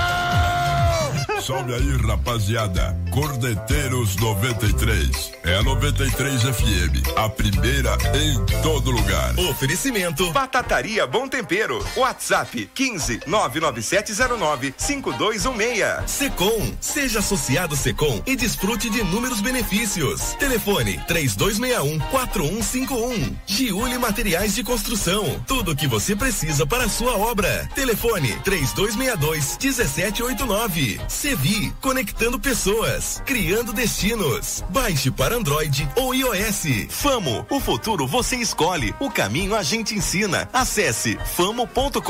Salve aí, rapaziada. Cordeteiros 93. É a 93 FM. A primeira em todo lugar. Oferecimento Batataria Bom Tempero. WhatsApp 15 99709 5216. Secom. Seja associado Secom e desfrute de inúmeros benefícios. Telefone 3261 4151. Giuli Materiais de Construção. Tudo o que você precisa para a sua obra. Telefone 3262 1789. Sevi. Conectando pessoas. Criando destinos. Baixe para Android ou iOS. Famo. O futuro você escolhe. O caminho a gente ensina. Acesse famo.com.br.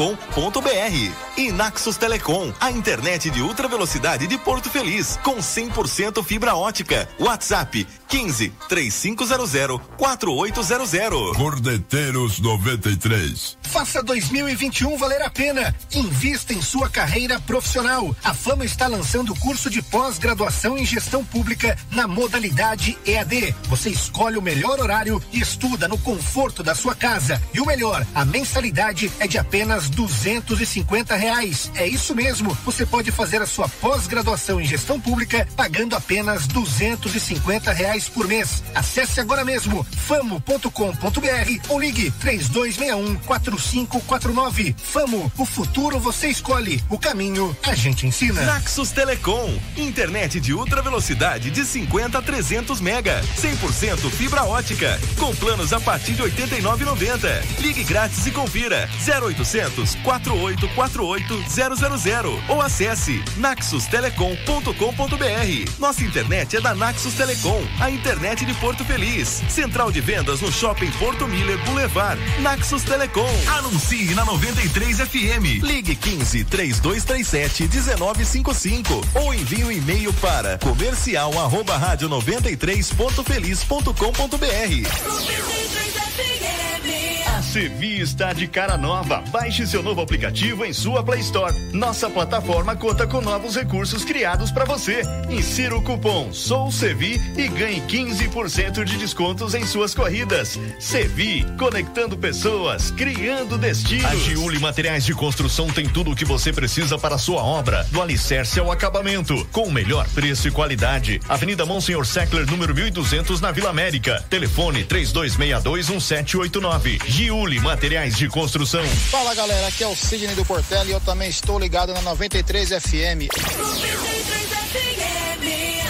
E Naxos Telecom. A internet de ultra velocidade de Porto Feliz. Com 100% fibra ótica. WhatsApp 15 3500 4800. Cordeteiros 93. Faça 2021 valer a pena. Invista em sua carreira profissional. A Fama está lançando o curso de pós-graduação em gestão pública na modalidade EAD. Você escolhe o melhor horário e estuda no conforto da sua casa. E o melhor, a mensalidade é de apenas duzentos e cinquenta reais. É isso mesmo. Você pode fazer a sua pós-graduação em gestão pública pagando apenas duzentos e cinquenta reais reais por mês. Acesse agora mesmo famo.com.br ou ligue 3261 4549. Famo, o futuro você escolhe, o caminho a gente ensina. Naxos Telecom, internet de ultra velocidade de 50 a 300 mega, 100% fibra ótica, com planos a partir de 89,90. Ligue grátis e confira 0800 4848 000 ou acesse naxustelecom.com.br. Nossa internet é da Naxos Telecom, a internet de Porto Feliz. Central de vendas no Shopping Porto Miller Boulevard. Naxos Telecom. Anuncie na 93 FM. Ligue 15 3237 1955 ou envie um e-mail para comercial arroba rádio 93.feliz.com.br. Sevi está de cara nova. Baixe seu novo aplicativo em sua Play Store. Nossa plataforma conta com novos recursos criados para você. Insira o cupom Sou Sevi e ganhe 15% de descontos em suas corridas. Sevi, conectando pessoas, criando destinos. A Giuli Materiais de Construção tem tudo o que você precisa para a sua obra, do alicerce ao acabamento, com o melhor preço e qualidade. Avenida Monsenhor Seckler, número 1200, na Vila América. Telefone 32621789. Giuli Materiais de Construção. Fala galera, aqui é o Sidney do Portela e eu também estou ligado na 93 FM.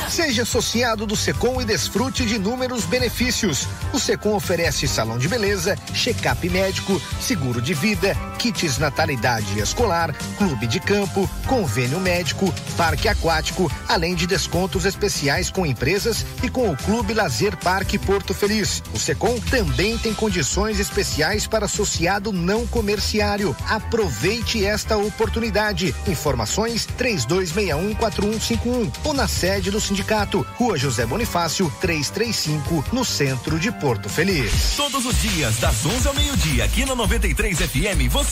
Seja associado do Secom e desfrute de inúmeros benefícios. O Secom oferece salão de beleza, check-up médico, seguro de vida, kits natalidade escolar, clube de campo, convênio médico, parque aquático, além de descontos especiais com empresas e com o Clube Lazer Parque Porto Feliz. O Secom também tem condições especiais para associado não comerciário. Aproveite esta oportunidade. Informações 32614151 ou na sede do sindicato, Rua José Bonifácio, 335, no centro de Porto Feliz. Todos os dias, das 11 ao meio-dia, aqui no 93 FM, você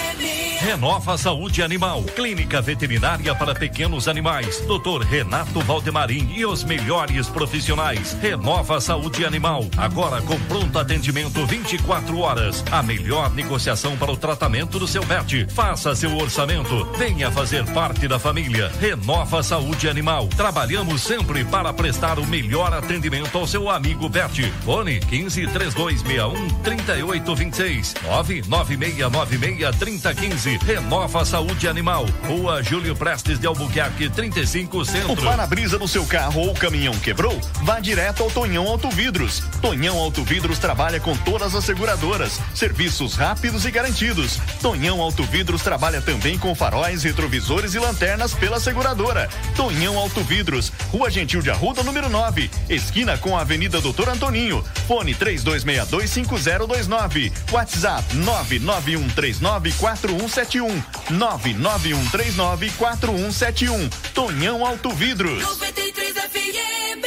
Renova Saúde Animal, clínica veterinária para pequenos animais. Doutor Renato Valdemarim e os melhores profissionais. Renova Saúde Animal, agora com pronto atendimento 24 horas. A melhor negociação para o tratamento do seu pet. Faça seu orçamento, venha fazer parte da família. Renova Saúde Animal. Trabalhamos sempre para prestar o melhor atendimento ao seu amigo pet. Fone 15 3261 3826 99696 3015. Renova Saúde Animal. Rua Júlio Prestes de Albuquerque 35 Centro. O para-brisa do seu carro ou caminhão quebrou? Vá direto ao Tonhão Autovidros. Tonhão Autovidros trabalha com todas as seguradoras. Serviços rápidos e garantidos. Tonhão Autovidros trabalha também com faróis, retrovisores e lanternas pela seguradora. Tonhão Autovidros, Rua Gentil de Arruda, número 9, esquina com a Avenida Doutor Antoninho. Fone 32625029. WhatsApp 991394171. 991394171. Tonhão Autovidros. 93 FM.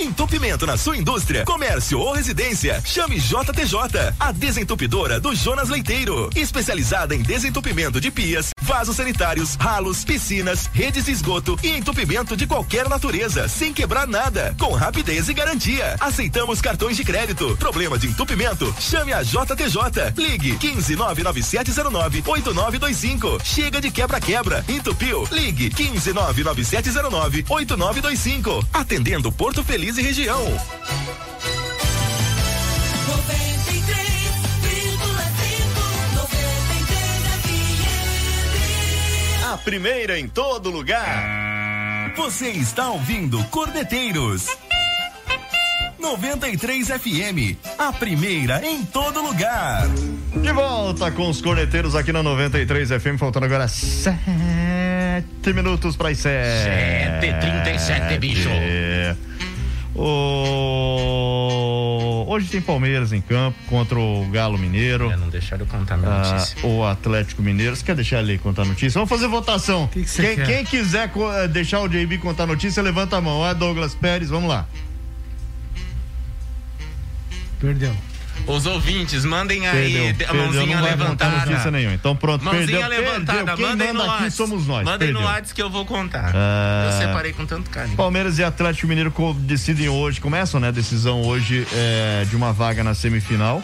Entupimento na sua indústria, comércio ou residência, chame JTJ, a desentupidora do Jonas Leiteiro. Especializada em desentupimento de pias, vasos sanitários, ralos, piscinas, redes de esgoto e entupimento de qualquer natureza, sem quebrar nada, com rapidez e garantia. Aceitamos cartões de crédito. Problema de entupimento? Chame a JTJ. Ligue 15 99709 8925. Chega de quebra-quebra. Entupiu? Ligue 15 99709 8925. Atendendo Porto Feliz e região. Primeira em todo lugar. Você está ouvindo Cordeteiros. 93 FM, a primeira em todo lugar. De volta com os corneteiros aqui na 93 FM, faltando agora sete minutos para as sete. 7h37, bicho. O... Hoje tem Palmeiras em campo contra o Galo Mineiro. É, não deixaram eu contar minha Ah, notícia. o Atlético Mineiro. Você quer deixar ele contar a notícia? Vamos fazer votação. você quem, quer? quem quiser eh, deixar o JB contar a notícia, levanta a mão. É Douglas Pérez, vamos lá. Perdeu. Os ouvintes, mandem aí Perdeu, a perdeu, mãozinha contar levantada. nenhuma. Então pronto, Mãozinha perdeu, levantada, perdeu. Quem mandem manda no aqui WhatsApp. somos nós, Mandem no perdeu. WhatsApp que eu vou contar. Ah. Eu separei com tanto carinho. Palmeiras e Atlético Mineiro decidem hoje, começam, né? Decisão hoje é, de uma vaga na semifinal.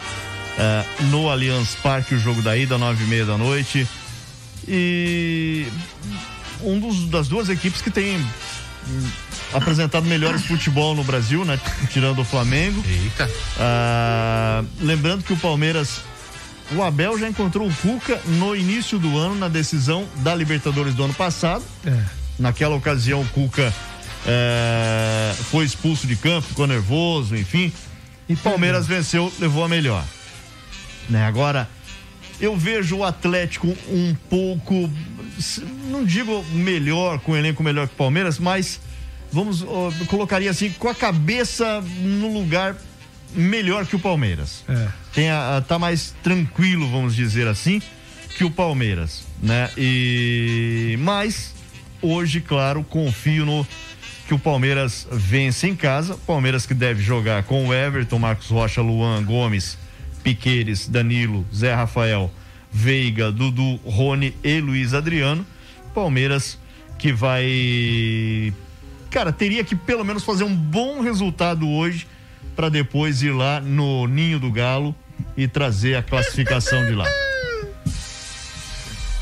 É, no Allianz Parque, o jogo da ida, nove e meia da noite. E um dos, das duas equipes que tem apresentado melhores futebol no Brasil, né? Tirando o Flamengo. Eita. Ah, lembrando que o Palmeiras, o Abel já encontrou o Cuca no início do ano, na decisão da Libertadores do ano passado. É. Naquela ocasião, o Cuca é, foi expulso de campo, ficou nervoso, enfim. E Palmeiras venceu, levou a melhor. Né? Agora, eu vejo o Atlético um pouco, não digo melhor, com um elenco melhor que o Palmeiras, mas vamos, colocaria assim, com a cabeça no lugar melhor que o Palmeiras. É. Tem a, a- tá mais tranquilo, vamos dizer assim, que o Palmeiras, né? E mas hoje, claro, confio no que o Palmeiras vence em casa. Palmeiras que deve jogar com o Everton, Marcos Rocha, Luan, Gomes, Piqueires, Danilo, Zé Rafael, Veiga, Dudu, Rony e Luiz Adriano. Palmeiras que vai cara, teria que pelo menos fazer um bom resultado hoje para depois ir lá no Ninho do Galo e trazer a classificação de lá.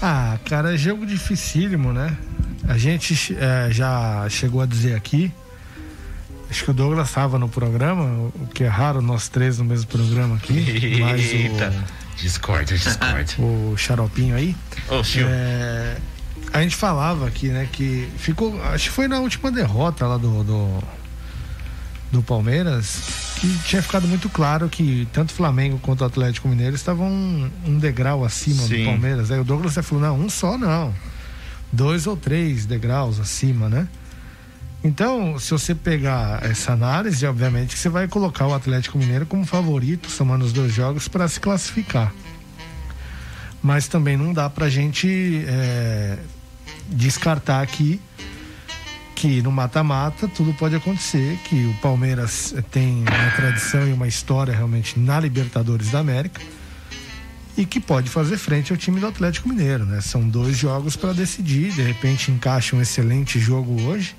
Ah, cara, é jogo dificílimo, né? A gente eh, já chegou a dizer aqui, acho que o Douglas estava no programa, o que é raro nós três no mesmo programa aqui, mas Eita. Discord, Discord. o, o xaropinho aí. Ô, Chiu. É, a gente falava aqui, né, que ficou, acho que foi na última derrota lá do, do, do Palmeiras, que tinha ficado muito claro que tanto o Flamengo quanto o Atlético Mineiro estavam um, um degrau acima Sim. do Palmeiras. Aí o Douglas falou, não, um só não. Dois ou três degraus acima, né? Então, se você pegar essa análise, obviamente que você vai colocar o Atlético Mineiro como favorito, somando os dois jogos, para se classificar. Mas também não dá pra gente é, descartar aqui que no mata-mata tudo pode acontecer, que o Palmeiras tem uma tradição e uma história realmente na Libertadores da América e que pode fazer frente ao time do Atlético Mineiro, né? São dois jogos para decidir, de repente encaixa um excelente jogo hoje,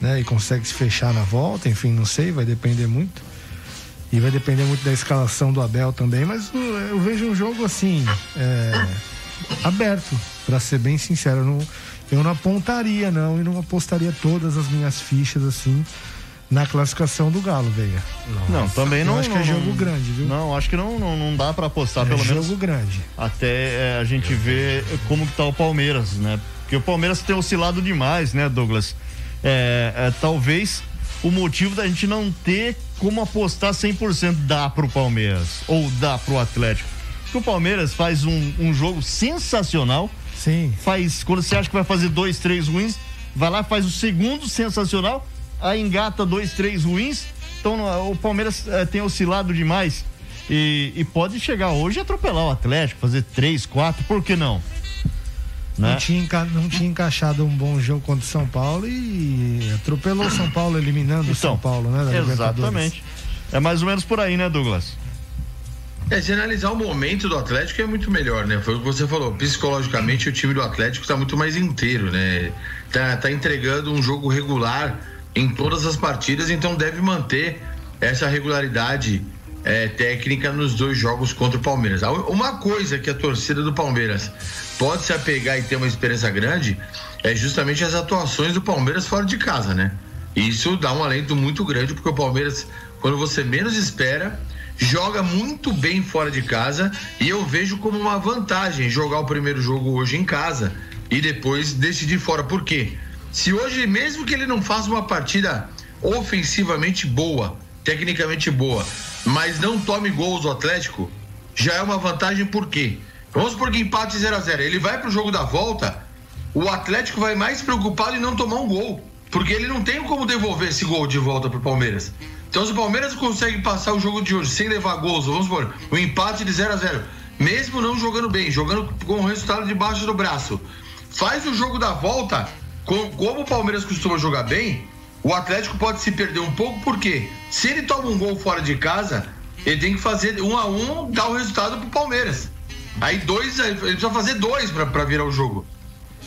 né? E consegue se fechar na volta, enfim, não sei, vai depender muito. E vai depender muito da escalação do Abel também, mas eu, eu vejo um jogo assim, é, aberto, para ser bem sincero. Eu não, eu não apontaria, não, e não apostaria todas as minhas fichas assim na classificação do Galo, Veiga. Não, também não. Eu acho que é não- jogo não- grande, viu? Não, acho que não, não, não dá para apostar, É pelo jogo menos. grande. Até é, a gente ver como que tá o Palmeiras, né? Porque o Palmeiras tem oscilado demais, né, Douglas? É, é, talvez o motivo da gente não ter como apostar 100% dá pro Palmeiras ou dá pro Atlético. Porque o Palmeiras faz um, um jogo sensacional. Sim. Faz, quando você acha que vai fazer dois, três ruins, vai lá, faz o segundo sensacional, aí engata dois, três ruins. Então o Palmeiras eh, tem oscilado demais. E, e pode chegar hoje e atropelar o Atlético, fazer três, quatro, por que não? Né? Não, tinha enca- não tinha encaixado um bom jogo contra o São Paulo e atropelou o São Paulo, eliminando o São Paulo, né? Exatamente. É mais ou menos por aí, né, Douglas? É, se analisar o momento do Atlético é muito melhor, né? Foi o que você falou. Psicologicamente, o time do Atlético está muito mais inteiro, né? Tá, tá entregando um jogo regular em todas as partidas, então deve manter essa regularidade é, técnica nos dois jogos contra o Palmeiras. A- Uma coisa que a torcida do Palmeiras pode se apegar e ter uma esperança grande é justamente as atuações do Palmeiras fora de casa, né? Isso dá um alento muito grande, porque o Palmeiras, quando você menos espera, joga muito bem fora de casa e eu vejo como uma vantagem jogar o primeiro jogo hoje em casa e depois decidir fora. Por quê? Se hoje, mesmo que ele não faça uma partida ofensivamente boa, tecnicamente boa, mas não tome gols do Atlético, já é uma vantagem por quê? Vamos supor que empate 0 a 0 Ele vai pro jogo da volta, o Atlético vai mais preocupado em não tomar um gol, porque ele não tem como devolver esse gol de volta pro Palmeiras. Então, se o Palmeiras consegue passar o jogo de hoje sem levar gols, vamos supor, um empate de 0 a 0 mesmo não jogando bem, jogando com o resultado debaixo do braço, faz o jogo da volta, com- como o Palmeiras costuma jogar bem, o Atlético pode se perder um pouco, porque se ele toma um gol fora de casa, ele tem que fazer um a um, dar o resultado pro Palmeiras. Aí dois, ele precisa fazer dois pra virar o jogo.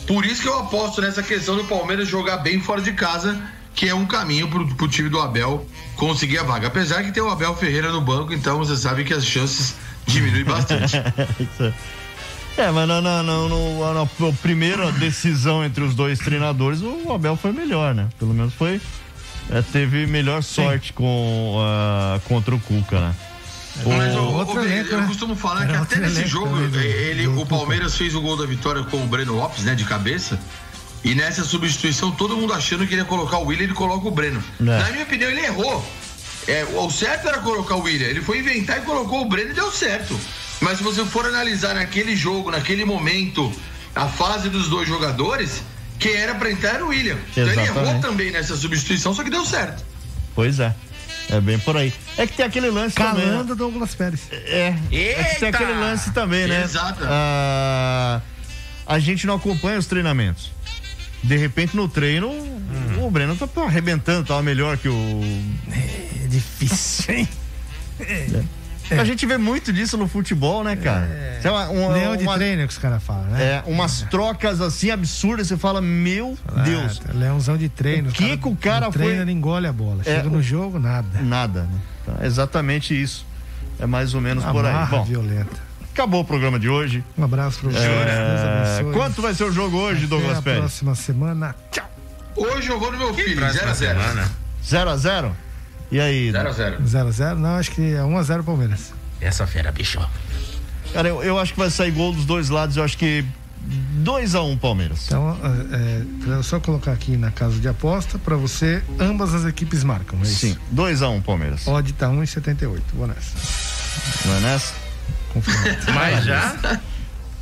Por isso que eu aposto nessa questão do Palmeiras jogar bem fora de casa, que é um caminho pro, pro time do Abel conseguir a vaga. Apesar que tem o Abel Ferreira no banco, então você sabe que as chances diminuem bastante. É, mas na, na, na, no- na- primeira decisão entre os dois treinadores, o Abel foi melhor, né? Pelo menos foi. é, teve melhor sorte com, ah, contra o Cuca, né? Mas, ô, O- ô, Bê, eu costumo falar que Era até nesse elenco jogo, do- ele, o Palmeiras fez o gol da vitória com o Breno Lopes, né, de cabeça. E nessa substituição, todo mundo achando que ele ia colocar o William, ele coloca o Breno. É. Na minha opinião, ele errou. É, o certo era colocar o William. Ele foi inventar e colocou o Breno e deu certo. Mas se você for analisar naquele jogo, naquele momento, a fase dos dois jogadores, quem era pra entrar era o William. Então ele errou Exatamente. também nessa substituição, só que deu certo. Pois é. É bem por aí. É que tem aquele lance também. né? Calando Douglas Pérez. É. É que tem Eita! aquele lance também, né? Exato. Ah, a gente não acompanha os treinamentos. De repente, no treino, Hum. o Breno tá pô, arrebentando, tava melhor que o. É difícil, hein? A gente vê muito disso no futebol, né, cara? É. Lá, uma- Leão de uma- treino que os caras falam, né? É, umas trocas assim absurdas, você fala, meu Deus. Ah, leãozão de treino. O que que o cara no treino foi- ele engole a bola. É, Chega no jogo, nada. Nada, né? É exatamente isso. É mais ou menos por aí. Amarra Bom, violenta. Acabou o programa de hoje. Um abraço vocês. É, Deus abençoe. Quanto vai ser o jogo hoje, Douglas Até a Pérez? próxima semana. Tchau. Hoje eu vou no meu filho, próxima 0x0. 0x0? E aí? 0x0. 0x0? Não, acho que é 1x0 Palmeiras. Essa fera, bicho. Cara, eu, eu acho que vai sair gol dos dois lados. Eu acho que 2x1 Palmeiras. Então, é, é, pra eu só colocar aqui na casa de aposta, pra você, ambas as equipes marcam, é isso? Sim, 2x1 Palmeiras. Odd tá 1,78. Vou nessa. Não é nessa? Confirmado. Mas já?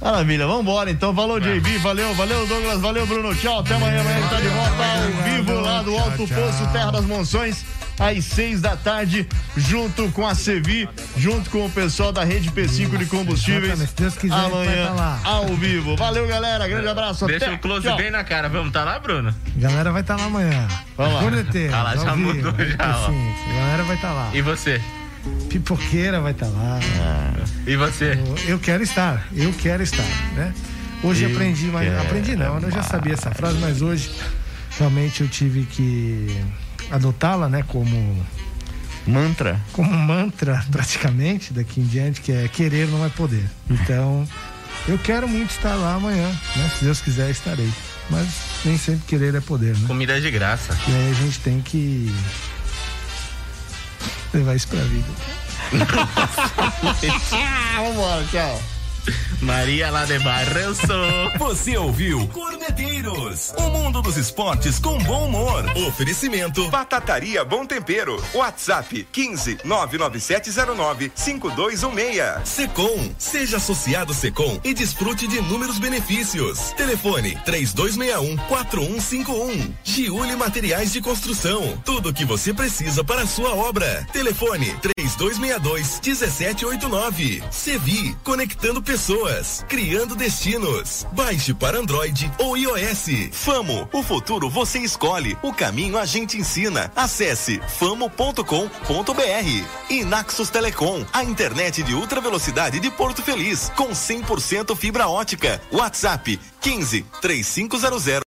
Maravilha, vambora então. Valeu, JB, valeu, valeu, Douglas, valeu, Bruno. Tchau, até amanhã. Amanhã gente tá de volta ao vivo lá do Alto Poço, Terra das Monções, às seis da tarde, junto com a Sevi, junto com o pessoal da Rede P5 de combustíveis. Amanhã, tá lá. ao vivo. Valeu, galera. Grande abraço. Deixa até. o close Tchau. bem na cara. Vamos tá lá, Bruno? Galera vai estar lá amanhã. Vamos lá. Ah lá, já mudou já, galera vai estar lá. E você? Pipoqueira vai estar lá. E você? Eu, quero estar, eu quero estar, né? Hoje Eu aprendi, mas aprendi não, eu já sabia essa frase, mas hoje realmente eu tive que adotá-la, né, como mantra, como mantra praticamente daqui em diante, que é querer não é poder. Então, eu quero muito estar lá amanhã, né? Se Deus quiser, estarei. Mas nem sempre querer é poder, né? Comida de graça. E aí a gente tem que levar isso pra vida. Vambora, tchau. Maria lá de Barra, eu sou. Você ouviu Corneteiros, o mundo dos esportes com bom humor. Oferecimento Batataria Bom Tempero. WhatsApp 15 99709 5216. Secom, seja associado Secom e desfrute de inúmeros benefícios. Telefone 3261 4151. Giuli Materiais de Construção, tudo o que você precisa para a sua obra. Telefone 3262 1789. Sevi, conectando pessoas, criando destinos. Baixe para Android ou iOS. Famo, o futuro você escolhe, o caminho a gente ensina. Acesse famo.com.br. Naxos Telecom, a internet de ultra velocidade de Porto Feliz, com 100% fibra ótica. WhatsApp 15 3500